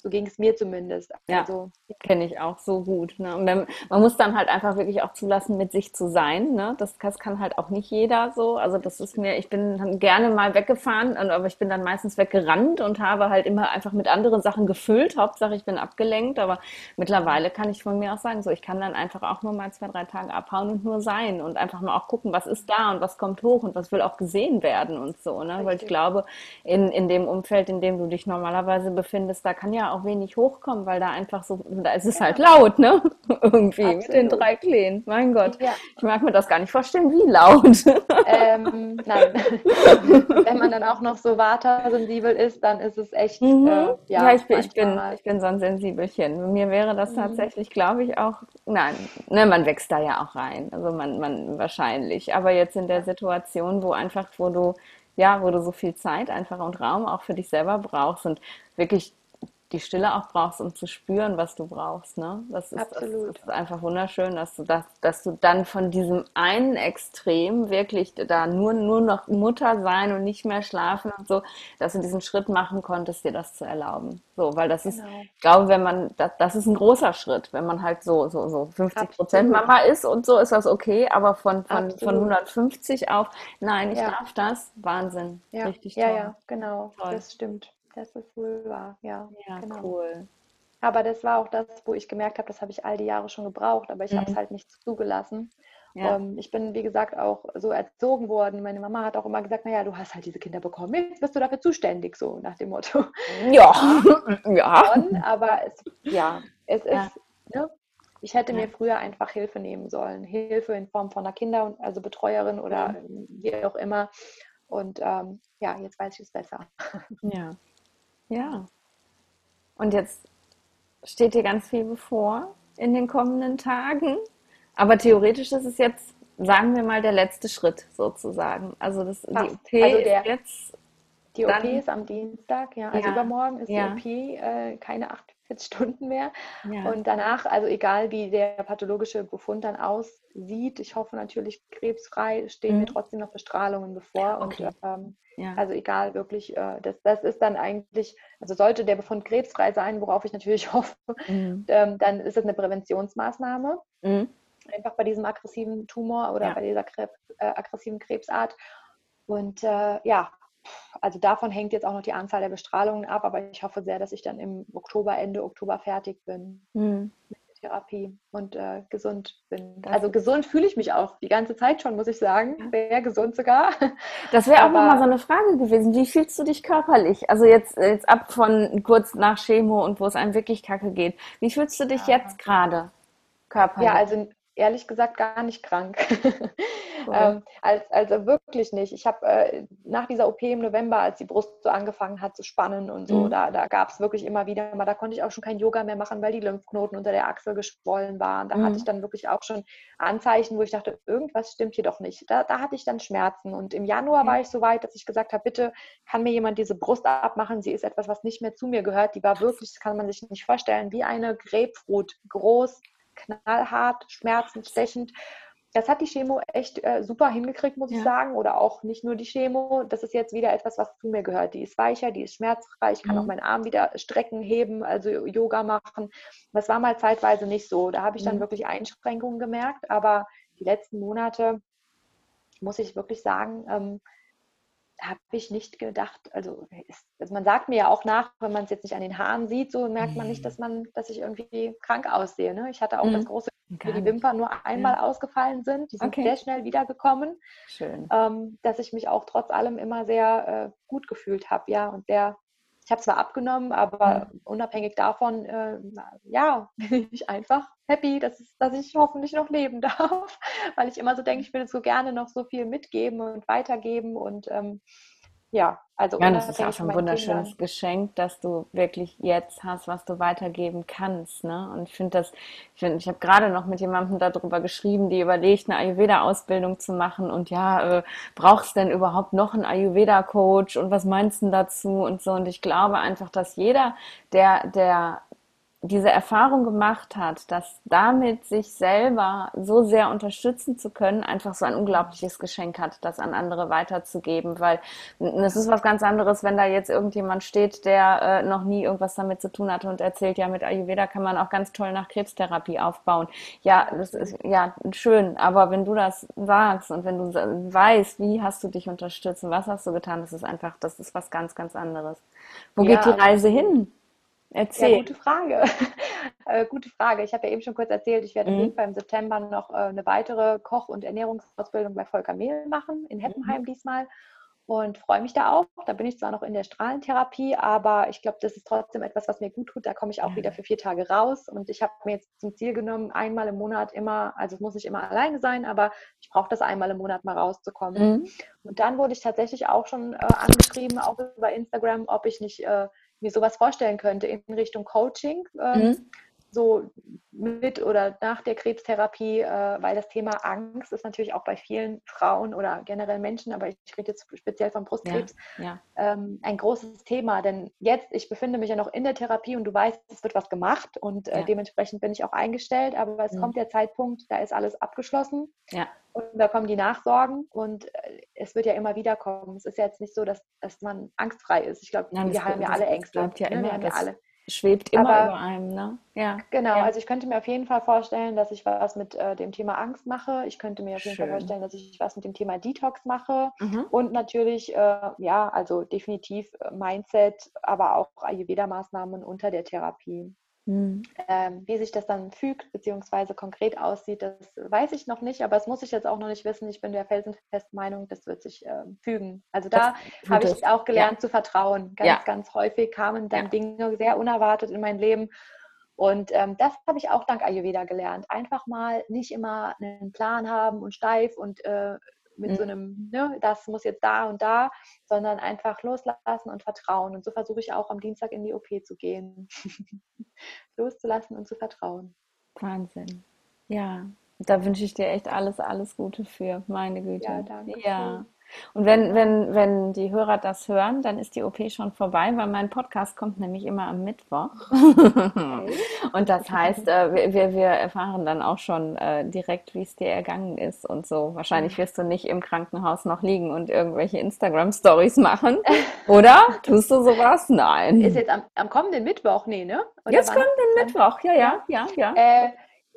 so ging es mir zumindest. Ja, also, kenne ich auch so gut. Ne? Und dann, man muss dann halt einfach wirklich auch zulassen, mit sich zu sein. Ne? Das, das, kann halt auch nicht jeder so. Also das ist mir, ich bin dann gerne mal weggefahren, aber ich bin dann meistens weggerannt und habe halt immer einfach mit anderen Sachen gefüllt. Hauptsache ich bin abgelenkt, aber mittlerweile kann ich von mir auch sagen, so ich kann dann einfach auch nur mal zwei, drei Tage abhauen und nur sein und einfach mal auch gucken, was ist da und was kommt hoch und was will auch gesehen werden und so. Ne? Weil ich glaube, in, in dem Umfeld, in dem du dich normalerweise befindest, da kann ja auch wenig hochkommen, weil da einfach so, da ist es ja. halt laut, ne? *laughs* Irgendwie Absolut. mit den drei Kleen. Mein Gott. Ja. Ich mag mir das gar nicht vorstellen, wie laut. *laughs* Ähm, nein. *laughs* Wenn man dann auch noch so watersensibel ist, dann ist es echt. Mhm. Äh, ja, ja, ich, bin, ich, bin, ich bin so ein Sensibelchen. Mir wäre das mhm. tatsächlich, glaube ich, auch. Nein, ne, man wächst da ja auch rein. Also man, man wahrscheinlich. Aber jetzt in der Situation, wo einfach, wo du ja, wo du so viel Zeit einfach und Raum auch für dich selber brauchst und wirklich die Stille auch brauchst, um zu spüren, was du brauchst. Ne? Das, ist, Absolut. Das, ist einfach wunderschön, dass du, das, dass du dann von diesem einen Extrem wirklich da nur, nur noch Mutter sein und nicht mehr schlafen und so, dass du diesen Schritt machen konntest, dir das zu erlauben. So, weil das genau. ist, ich glaube, wenn man, das, das ist ein großer Schritt, wenn man halt so, so, so 50 Prozent Mama ist und so, ist das okay, aber von, von, von 150 auf, nein, ich ja. darf das, Wahnsinn. Ja. Richtig toll. Ja, ja, genau, toll. das stimmt das ist wohl wahr. Ja, ja genau. cool. Aber das war auch das, wo ich gemerkt habe, das habe ich all die Jahre schon gebraucht, aber ich mhm. habe es halt nicht zugelassen. Ja. Um, ähm, ich bin, wie gesagt, auch so erzogen worden. Meine Mama hat auch immer gesagt, naja, du hast halt diese Kinder bekommen, jetzt bist du dafür zuständig, so nach dem Motto. *laughs* Ja, *laughs* ja. aber es, ja, es ja. ist, ne? Ich hätte ja. mir früher einfach Hilfe nehmen sollen. Hilfe in Form von einer Kinder-, also Betreuerin oder mhm. wie auch immer. Und ähm, ja, jetzt weiß ich es besser. Ja. Ja. Und jetzt steht dir ganz viel bevor in den kommenden Tagen. Aber theoretisch ist es jetzt, sagen wir mal, der letzte Schritt sozusagen. Also das, die OP also der, ist jetzt. Die OP ist am Dienstag, ja. Also ja. übermorgen ist ja. die OP, äh, keine acht 40 Stunden mehr. Ja. Und danach, also egal wie der pathologische Befund dann aussieht, ich hoffe natürlich krebsfrei, stehen mhm. mir trotzdem noch Bestrahlungen bevor. Okay. Und ähm, ja. also egal, wirklich, äh, das, das ist dann eigentlich, also sollte der Befund krebsfrei sein, worauf ich natürlich *laughs* hoffe, mhm. ähm, dann ist es eine Präventionsmaßnahme. Mhm. Einfach bei diesem aggressiven Tumor oder ja. bei dieser Krebs, äh, aggressiven Krebsart. Und äh, ja, also davon hängt jetzt auch noch die Anzahl der Bestrahlungen ab, aber ich hoffe sehr, dass ich dann im Oktober, Ende Oktober fertig bin mhm. mit der Therapie und äh, gesund bin. Das also gesund fühle ich mich auch die ganze Zeit schon, muss ich sagen. Sehr gesund sogar. *laughs* Das wäre auch nochmal so eine Frage gewesen. Wie fühlst du dich körperlich? Also jetzt, jetzt ab von kurz nach Chemo und wo es einem wirklich kacke geht. Wie fühlst du dich ja. jetzt gerade körperlich? Ja, also ehrlich gesagt gar nicht krank. *laughs* Cool. ähm, als, also wirklich nicht. Ich habe äh, nach dieser OP im November, als die Brust so angefangen hat zu spannen und so, mhm. da, da gab es wirklich immer wieder mal, da konnte ich auch schon kein Yoga mehr machen, weil die Lymphknoten unter der Achsel geschwollen waren. Da mhm. hatte ich dann wirklich auch schon Anzeichen, wo ich dachte, irgendwas stimmt hier doch nicht. Da, da hatte ich dann Schmerzen. Und im Januar mhm. war ich so weit, dass ich gesagt habe, bitte kann mir jemand diese Brust abmachen. Sie ist etwas, was nicht mehr zu mir gehört. Die war wirklich, das kann man sich nicht vorstellen, wie eine Grapefruit, groß, knallhart, schmerzend, stechend. Das hat die Chemo echt äh, super hingekriegt, muss ja. ich sagen. Oder auch nicht nur die Chemo. Das ist jetzt wieder etwas, was zu mir gehört. Die ist weicher, die ist schmerzfrei. Ich kann mhm. auch meinen Arm wieder strecken, heben, also Yoga machen. Das war mal zeitweise nicht so. Da habe ich dann mhm. wirklich Einschränkungen gemerkt. Aber die letzten Monate, muss ich wirklich sagen, ähm, habe ich nicht gedacht, also, ist, also, man sagt mir ja auch nach, wenn man es jetzt nicht an den Haaren sieht, so merkt man nicht, mhm. dass man, dass ich irgendwie krank aussehe. Ne? Ich hatte auch mhm. das große, dass die Wimpern nur einmal ja. ausgefallen sind. Die sind okay. sehr schnell wiedergekommen. Schön. Ähm, dass ich mich auch trotz allem immer sehr äh, gut gefühlt habe, ja, und sehr ich habe zwar abgenommen, aber mhm. unabhängig davon, äh, ja, *laughs* bin ich einfach happy, dass, es, dass ich hoffentlich noch leben *laughs* darf, weil ich immer so denke, ich würde so gerne noch so viel mitgeben und weitergeben und ähm, ja, also ja, das ist auch schon ein wunderschönes Kindern. Geschenk, dass du wirklich jetzt hast, was du weitergeben kannst. Ne? Und ich finde das, ich, find, ich habe gerade noch mit jemandem darüber geschrieben, die überlegt, eine Ayurveda-Ausbildung zu machen und ja, äh, brauchst denn überhaupt noch einen Ayurveda-Coach und was meinst du dazu und so. Und ich glaube einfach, dass jeder, der, der diese Erfahrung gemacht hat, dass damit sich selber so sehr unterstützen zu können, einfach so ein unglaubliches Geschenk hat, das an andere weiterzugeben, weil es ist was ganz anderes, wenn da jetzt irgendjemand steht, der äh, noch nie irgendwas damit zu tun hatte und erzählt, ja, mit Ayurveda kann man auch ganz toll nach Krebstherapie aufbauen. Ja, das ist ja schön, aber wenn du das sagst und wenn du weißt, wie hast du dich unterstützt und was hast du getan, das ist einfach, das ist was ganz, ganz anderes. Wo ja, geht die Reise hin? Erzähl. Ja, gute Frage. *laughs* äh, gute Frage. Ich habe ja eben schon kurz erzählt, ich werde mhm. auf jeden Fall im September noch äh, eine weitere Koch- und Ernährungsausbildung bei Volker Mehl machen, in Heppenheim mhm. diesmal. Und freue mich da auch. Da bin ich zwar noch in der Strahlentherapie, aber ich glaube, das ist trotzdem etwas, was mir gut tut. Da komme ich auch ja. wieder für vier Tage raus. Und ich habe mir jetzt zum Ziel genommen, einmal im Monat immer, also es muss nicht immer alleine sein, aber ich brauche das einmal im Monat mal rauszukommen. Mhm. Und dann wurde ich tatsächlich auch schon äh, angeschrieben, auch über Instagram, ob ich nicht äh, mir sowas vorstellen könnte in Richtung Coaching. Ähm, mhm. So mit oder nach der Krebstherapie, äh, weil das Thema Angst ist natürlich auch bei vielen Frauen oder generell Menschen, aber ich rede jetzt speziell vom Brustkrebs, ja, ja. Ähm, ein großes Thema. Denn jetzt, ich befinde mich ja noch in der Therapie und du weißt, es wird was gemacht und äh, ja. dementsprechend bin ich auch eingestellt, aber es mhm. kommt der Zeitpunkt, da ist alles abgeschlossen. Ja. Und da kommen die Nachsorgen und äh, es wird ja immer wieder kommen. Es ist ja jetzt nicht so, dass, dass man angstfrei ist. Ich glaube, wir haben ja alle Ängste. Bleibt ja ne? immer, wir haben ja alle schwebt immer Aber, über einem, ne? Ja. Genau, ja. also ich könnte mir auf jeden Fall vorstellen, dass ich was mit äh, dem Thema Angst mache. Ich könnte mir auf jeden Fall vorstellen, dass ich was mit dem Thema Detox mache. Mhm. Und natürlich, äh, ja, also definitiv äh, Mindset, aber auch Ayurveda-Maßnahmen unter der Therapie. Mhm. Ähm, wie sich das dann fügt, beziehungsweise konkret aussieht, das weiß ich noch nicht, aber es muss ich jetzt auch noch nicht wissen. Ich bin der felsenfesten Meinung, das wird sich äh, fügen. Also da habe ich auch gelernt ja. zu vertrauen. Ganz, ja. ganz häufig kamen dann ja. Dinge sehr unerwartet in mein Leben Und ähm, das habe ich auch dank Ayurveda gelernt. Einfach mal nicht immer einen Plan haben und steif und äh, mit mhm. so einem, ne, das muss jetzt da und da, sondern einfach loslassen und vertrauen. Und so versuche ich auch am Dienstag in die OP zu gehen. *laughs* Loszulassen und zu vertrauen. Wahnsinn. Ja, da wünsche ich dir echt alles, alles Gute für, meine Güte. Ja, danke. Ja. Und wenn, wenn, wenn die Hörer das hören, dann ist die OP schon vorbei, weil mein Podcast kommt nämlich immer am Mittwoch. Okay. *laughs* und das heißt, äh, wir, wir erfahren dann auch schon äh, direkt, wie es dir ergangen ist und so. Wahrscheinlich wirst du nicht im Krankenhaus noch liegen und irgendwelche Instagram-Stories machen. *laughs* Oder? Tust du sowas? Nein. Ist jetzt am, am kommenden Mittwoch, nee, ne? Oder jetzt kommenden Mittwoch, ja, ja, ja, ja. Äh,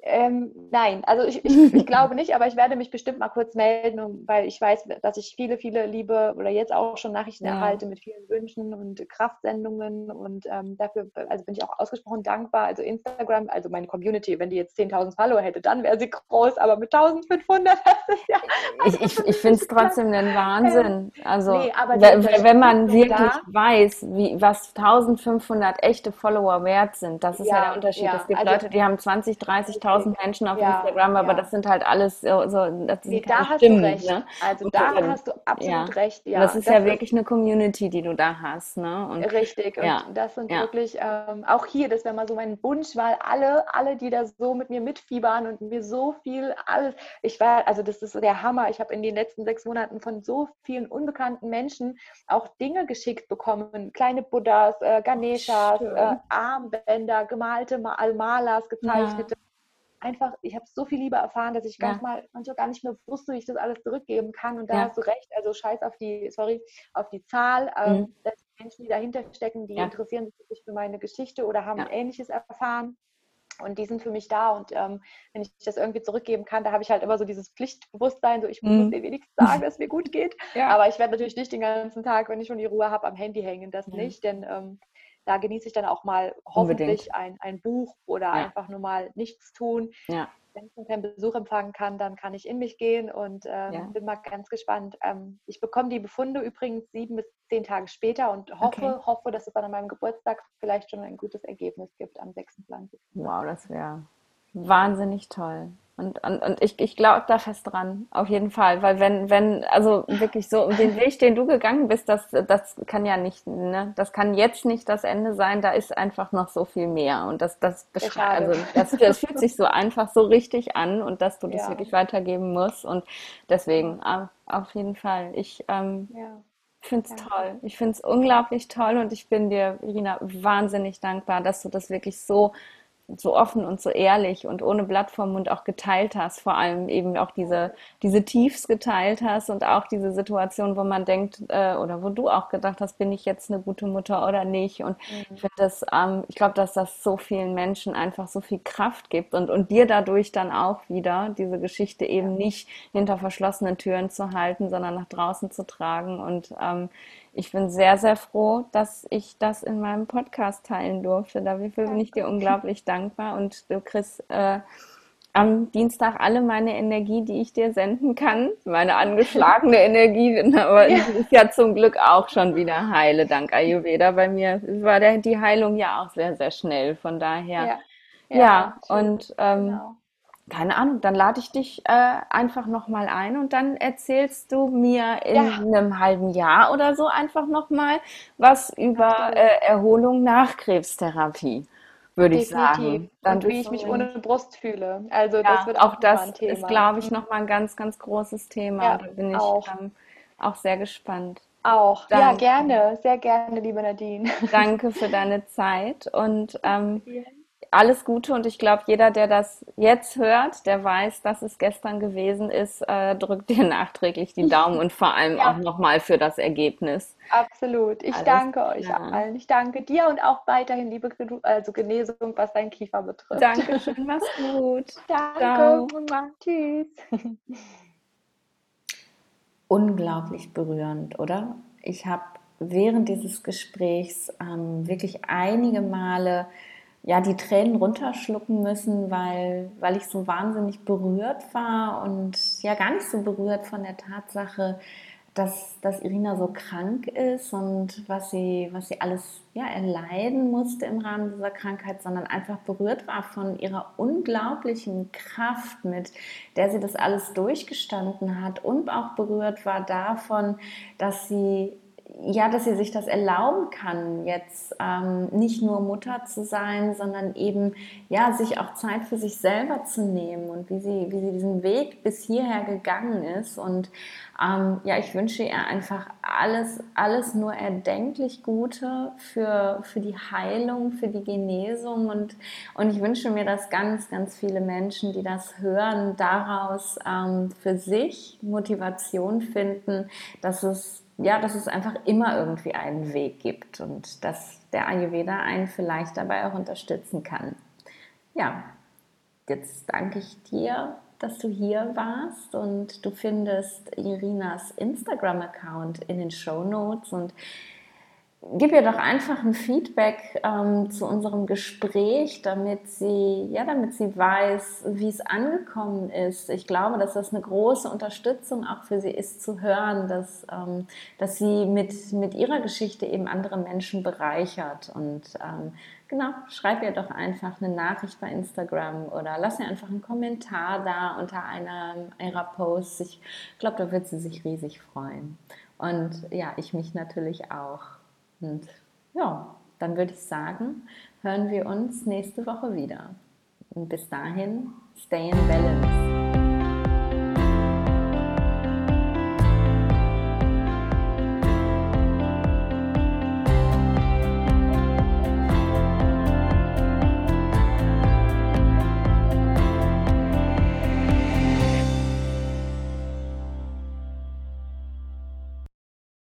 ähm, nein, also ich, ich, ich, *laughs* glaube nicht, aber ich werde mich bestimmt mal kurz melden, weil ich weiß, dass ich viele, viele liebe oder jetzt auch schon Nachrichten ja. erhalte mit vielen Wünschen und Kraftsendungen und ähm, dafür also bin ich auch ausgesprochen dankbar. Also Instagram, also meine Community, wenn die jetzt 10.000 Follower hätte, dann wäre sie groß, aber mit 1.500 *laughs* das ist ja. Also ich ich, ich finde es *laughs* trotzdem ein ähm, Wahnsinn. Also nee, wenn, wenn man wirklich da, weiß, wie, was 1.500 echte Follower wert sind, das ist ja, ja der Unterschied. Ja, es gibt also, Leute, die haben 20, 30.000 1000 Menschen auf ja, Instagram, aber ja. das sind halt alles so, so das nee, da hast Stimmen, du recht. Ne? Also und da hast du absolut ja. recht. Ja, das ist das ja ist wirklich eine Community, die du da hast. Ne? Und, richtig. Und das sind wirklich ähm, auch hier, das wäre mal so mein Wunsch, weil alle, alle, die da so mit mir mitfiebern und mir so viel alles, ich war, also das ist der Hammer. Ich habe in den letzten sechs Monaten von so vielen unbekannten Menschen auch Dinge geschickt bekommen, kleine Buddhas, äh, Ganeshas, äh, Armbänder, gemalte Malas, gezeichnete einfach, ich habe so viel Liebe erfahren, dass ich ja. manchmal, manchmal gar nicht mehr wusste, wie ich das alles zurückgeben kann. Und da ja. hast du recht, also scheiß auf die, sorry, auf die Zahl. Ähm, mhm. Ähm, Menschen, die dahinter stecken, die ja. interessieren sich wirklich für meine Geschichte oder haben Ähnliches erfahren. Und die sind für mich da. Und ähm, wenn ich das irgendwie zurückgeben kann, da habe ich halt immer so dieses Pflichtbewusstsein, so ich muss mhm. dir wenigstens sagen, *laughs* dass es mir gut geht. Ja. Aber ich werde natürlich nicht den ganzen Tag, wenn ich schon die Ruhe habe, am Handy hängen. Das ja. nicht, denn ähm, da genieße ich dann auch mal hoffentlich ein, ein Buch oder ja. einfach nur mal nichts tun. Ja. Wenn ich keinen Besuch empfangen kann, dann kann ich in mich gehen und ähm, ja. bin mal ganz gespannt. Ähm, ich bekomme die Befunde übrigens sieben bis zehn Tage später und hoffe, okay. hoffe, dass es dann an meinem Geburtstag vielleicht schon ein gutes Ergebnis gibt am 26. Wow, das wäre wahnsinnig toll. Und, und, und ich, ich glaube da fest dran, auf jeden Fall. Weil wenn, wenn, also wirklich so, den Weg, den du gegangen bist, das, das kann ja nicht, ne, das kann jetzt nicht das Ende sein, da ist einfach noch so viel mehr. Und das, das beschreibt, also das, das fühlt sich so einfach so richtig an und dass du das ja. wirklich weitergeben musst. Und deswegen, auf jeden Fall. Ich ähm, ja. finde es toll. Ich finde es unglaublich toll und ich bin dir, Irina, wahnsinnig dankbar, dass du das wirklich so so offen und so ehrlich und ohne Blatt vom Mund auch geteilt hast, vor allem eben auch diese, diese Tiefs geteilt hast und auch diese Situation, wo man denkt, äh, oder wo du auch gedacht hast, bin ich jetzt eine gute Mutter oder nicht? Und mhm. ich finde das, ähm, ich glaube, dass das so vielen Menschen einfach so viel Kraft gibt und, und dir dadurch dann auch wieder diese Geschichte eben nicht hinter verschlossenen Türen zu halten, sondern nach draußen zu tragen und ähm, ich bin sehr, sehr froh, dass ich das in meinem Podcast teilen durfte. Dafür bin ich dir unglaublich dankbar und du kriegst äh, am Dienstag alle meine Energie, die ich dir senden kann, meine angeschlagene *laughs* Energie, aber ja. ist ja zum Glück auch schon wieder heile, dank Ayurveda. Bei mir war der, die Heilung ja auch sehr, sehr schnell, von daher. Ja, ja, ja und ähm, genau keine Ahnung, dann lade ich dich äh, einfach nochmal ein und dann erzählst du mir in ja. einem halben Jahr oder so einfach nochmal was über äh, Erholung nach Krebstherapie, würde ich sagen. Dann und wie ich mich ohne Brust fühle. Also ja, das wird auch, auch das ist, glaube ich, nochmal ein ganz, ganz großes Thema. Ja, da bin ich auch. Ähm, auch sehr gespannt. Auch, Danke. ja, gerne, sehr gerne, liebe Nadine. *laughs* Danke für deine Zeit und ähm, alles Gute und ich glaube, jeder, der das jetzt hört, der weiß, dass es gestern gewesen ist, äh, drückt dir *laughs* nachträglich die Daumen und vor allem ja. auch nochmal für das Ergebnis. Absolut. Ich alles, danke euch ja. allen. Ich danke dir und auch weiterhin liebe also Genesung, was dein Kiefer betrifft. Dankeschön, mach's *laughs* gut. Danke. Ciao. Tschüss. *laughs* Unglaublich berührend, oder? Ich habe während dieses Gesprächs ähm, wirklich einige Male ja, die Tränen runterschlucken müssen, weil, weil ich so wahnsinnig berührt war und ja gar nicht so berührt von der Tatsache, dass, dass Irina so krank ist und was sie, was sie alles ja, erleiden musste im Rahmen dieser Krankheit, sondern einfach berührt war von ihrer unglaublichen Kraft, mit der sie das alles durchgestanden hat und auch berührt war davon, dass sie ja, dass sie sich das erlauben kann, jetzt ähm, nicht nur Mutter zu sein, sondern eben ja, sich auch Zeit für sich selber zu nehmen und wie sie, wie sie diesen Weg bis hierher gegangen ist. Und ähm, ja, ich wünsche ihr einfach alles, alles nur erdenklich Gute für, für die Heilung, für die Genesung und, und ich wünsche mir, dass ganz, ganz viele Menschen, die das hören, daraus ähm, für sich Motivation finden, dass es ja, dass es einfach immer irgendwie einen Weg gibt und dass der Ayurveda einen vielleicht dabei auch unterstützen kann. Ja, jetzt danke ich dir, dass du hier warst und du findest Irinas Instagram-Account in den Show Notes und gib ihr doch einfach ein Feedback ähm, zu unserem Gespräch, damit sie, ja, damit sie weiß, wie es angekommen ist. Ich glaube, dass das eine große Unterstützung auch für sie ist, zu hören, dass, ähm, dass sie mit, mit ihrer Geschichte eben andere Menschen bereichert. Und ähm, genau, schreib ihr doch einfach eine Nachricht bei Instagram oder lass ihr einfach einen Kommentar da unter einer ihrer Posts. Ich glaube, da wird sie sich riesig freuen. Und ja, ich mich natürlich auch. Und ja, dann würde ich sagen, hören wir uns nächste Woche wieder. Und bis dahin, stay in balance.